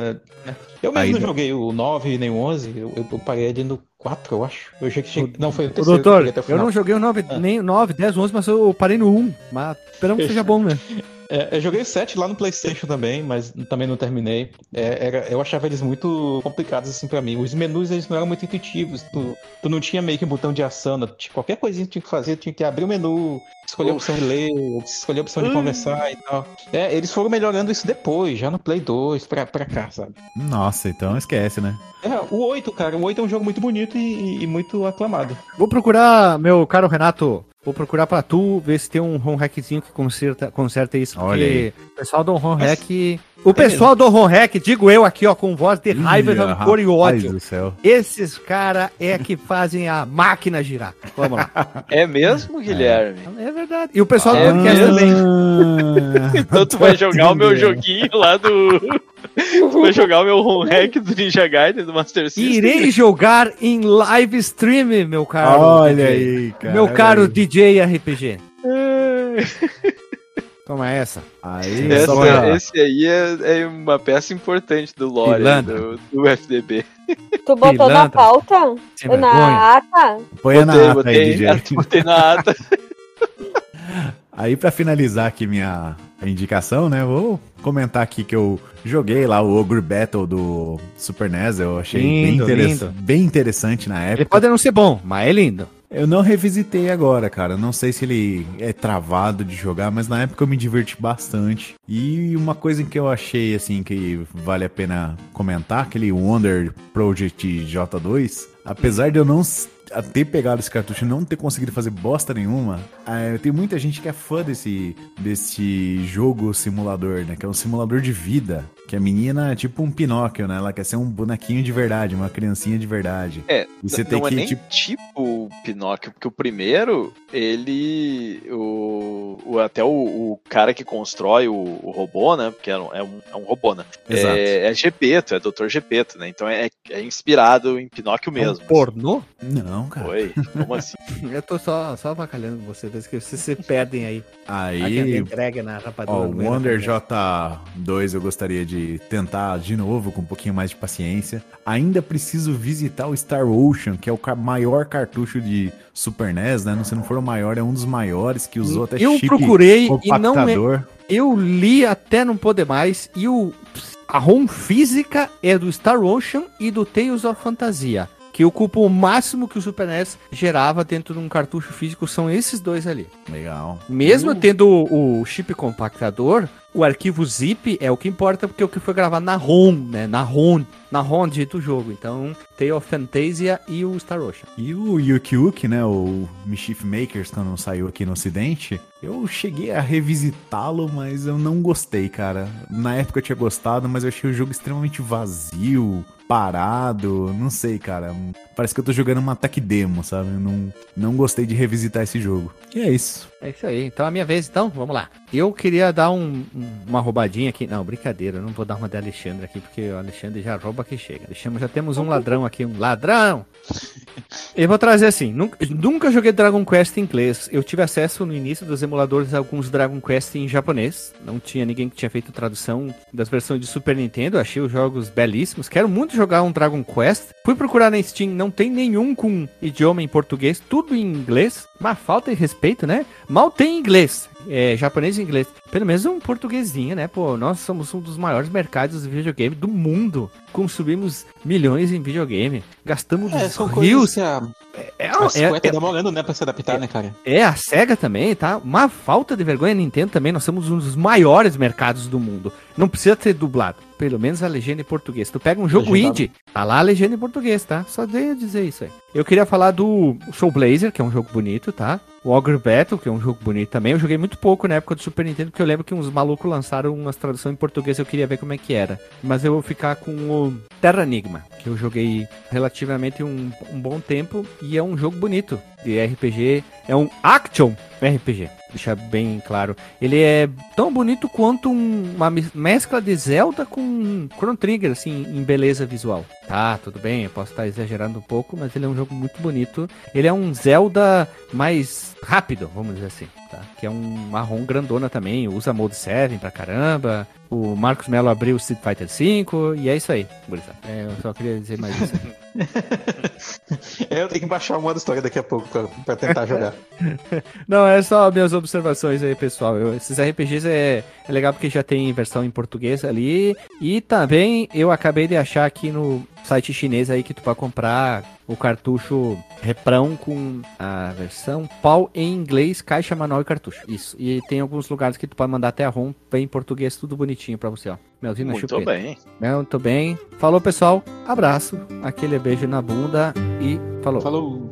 E: Né? Eu mesmo aí, não joguei o 9 nem o 11, eu, eu parei ali no 4, eu acho. Eu achei que tinha... Não, foi o
A: terceiro. Doutor, eu não joguei o 9, ah. nem 9, 10, 11, mas eu parei no 1. Mas esperamos que seja bom, né?
E: É, eu joguei o 7 lá no PlayStation também, mas também não terminei. É, era, eu achava eles muito complicados assim para mim. Os menus eles não eram muito intuitivos. Tu, tu não tinha meio que um botão de ação. Né? Qualquer coisinha que tinha que fazer, tinha que abrir o menu, escolher a opção de ler, escolher a opção de conversar e tal. É, eles foram melhorando isso depois, já no Play 2 pra, pra cá, sabe?
D: Nossa, então esquece, né?
E: É, o 8, cara. O 8 é um jogo muito bonito e, e muito aclamado.
A: Vou procurar, meu caro Renato, Vou procurar pra tu, ver se tem um ROM hackzinho que conserta, conserta isso. Porque o pessoal do ROM hack. O pessoal é do hack, digo eu aqui, ó, com voz de raiva, Ih, rancor e ódio. Esses caras é que fazem a máquina girar. Vamos lá.
C: É mesmo, Guilherme?
A: É, é verdade. E o pessoal é do podcast também.
C: então tu vai jogar o meu joguinho lá do. Vou jogar o meu hack do Ninja Gaiden do Master System.
A: Irei jogar em live stream, meu caro.
D: Olha aí,
A: cara. Meu caro aí. DJ RPG. Toma essa.
C: Aí, essa esse aí é, é, uma peça importante do lore do, do, FDB.
B: Tu botou na pauta? na ata?
D: Põe na ata botei, aí, DJ.
C: Botei na ata.
D: Aí, para finalizar aqui minha indicação, né? Vou comentar aqui que eu joguei lá o Ogre Battle do Super NES. Eu achei lindo, bem, interess bem, interessante na época.
A: Ele pode não ser bom, mas é lindo.
D: Eu não revisitei agora, cara. Não sei se ele é travado de jogar, mas na época eu me diverti bastante. E uma coisa que eu achei, assim, que vale a pena comentar, aquele Wonder Project J2, apesar de eu não ter pegado esse cartucho e não ter conseguido fazer bosta nenhuma, é, tem muita gente que é fã desse, desse jogo simulador, né? Que é um simulador de vida. Que a menina é tipo um Pinóquio, né? Ela quer ser um bonequinho de verdade, uma criancinha de verdade.
C: É, e você tem é que, é nem tipo... tipo Pinóquio, porque o primeiro, ele. O, o até o, o, cara que constrói o, o robô, né? Porque é um, é um, é um robô, né? Exato. É, é Gepeto, é Dr. Gepeto, né? Então é, é inspirado em Pinóquio mesmo. É
A: um pornô?
D: Não, cara.
C: Oi, como assim?
A: Eu tô só, só avacalhando você, que vocês se perdem aí.
D: Aí.
A: Entrega na rapadura.
D: Ó, o Wonder J2 eu gostaria de de tentar de novo com um pouquinho mais de paciência. Ainda preciso visitar o Star Ocean, que é o maior cartucho de Super NES, né? Se não for o maior, é um dos maiores que usou até
A: eu chip procurei e não é... Eu li até não poder mais e o a ROM física é do Star Ocean e do Tales of Fantasia que ocupa o máximo que o Super NES gerava dentro de um cartucho físico, são esses dois ali.
D: Legal.
A: Mesmo uh. tendo o, o chip compactador, o arquivo zip é o que importa, porque é o que foi gravado na ROM, né? Na ROM, na ROM do jogo. Então, Tale of Fantasia e o Star Ocean.
D: E o Yuki Uki, né? O Mischief Makers, quando saiu aqui no ocidente, eu cheguei a revisitá-lo, mas eu não gostei, cara. Na época eu tinha gostado, mas eu achei o jogo extremamente vazio parado, não sei, cara. Parece que eu tô jogando uma tech demo, sabe? Eu não, não gostei de revisitar esse jogo. E é isso.
A: É isso aí. Então a minha vez, então, vamos lá. Eu queria dar um, uma roubadinha aqui. Não, brincadeira, eu não vou dar uma de Alexandre aqui, porque o Alexandre já rouba que chega. Alexandre, já temos um ladrão aqui, um ladrão! Eu vou trazer assim, nunca, nunca joguei Dragon Quest em inglês. Eu tive acesso no início dos emuladores a alguns Dragon Quest em japonês. Não tinha ninguém que tinha feito tradução das versões de Super Nintendo. Achei os jogos belíssimos. Quero muito jogar um Dragon Quest. Fui procurar na Steam, não tem nenhum com idioma em português, tudo em inglês. Mas falta de respeito, né? Mal tem inglês é, japonês e inglês. Pelo menos um portuguesinho, né? Pô, nós somos um dos maiores mercados de videogame do mundo. Consumimos milhões em videogame. Gastamos
E: é, são rios. A, é, é, a é, tá demorando, né, pra se adaptar,
A: é,
E: né, cara?
A: É, a SEGA também, tá? Uma falta de vergonha, a Nintendo também. Nós somos um dos maiores mercados do mundo. Não precisa ser dublado. Pelo menos a legenda em português. Tu pega um jogo Legendado. indie, tá lá a legenda em português, tá? Só dei dizer isso aí. Eu queria falar do Soul Blazer, que é um jogo bonito, tá? O Ogre Battle, que é um jogo bonito também. Eu joguei muito pouco na época do Super Nintendo, porque eu lembro que uns malucos lançaram umas traduções em português, eu queria ver como é que era. Mas eu vou ficar com o Terra Enigma, que eu joguei relativamente um, um bom tempo e é um jogo bonito de RPG. É um action RPG deixar bem claro. Ele é tão bonito quanto um, uma mescla de Zelda com Chrono Trigger, assim, em beleza visual. Tá, tudo bem, eu posso estar exagerando um pouco, mas ele é um jogo muito bonito. Ele é um Zelda mais rápido, vamos dizer assim, tá? Que é um marrom grandona também, usa Mode 7 pra caramba. O Marcos Melo abriu o Street Fighter V e é isso aí, é, eu só queria dizer mais isso.
E: eu tenho que baixar uma história daqui a pouco pra, pra tentar jogar.
A: Não, é só minhas observações aí, pessoal. Eu, esses RPGs é, é legal porque já tem versão em português ali. E também eu acabei de achar aqui no site chinês aí que tu pode comprar o cartucho reprão com a versão pau em inglês, caixa manual e cartucho. Isso. E tem alguns lugares que tu pode mandar até a ROM, bem em português, tudo bonitinho pra você, ó.
C: Melzinho Muito chupeta. bem.
A: Muito bem. Falou, pessoal. Abraço. Aquele beijo na bunda e falou.
E: Falou.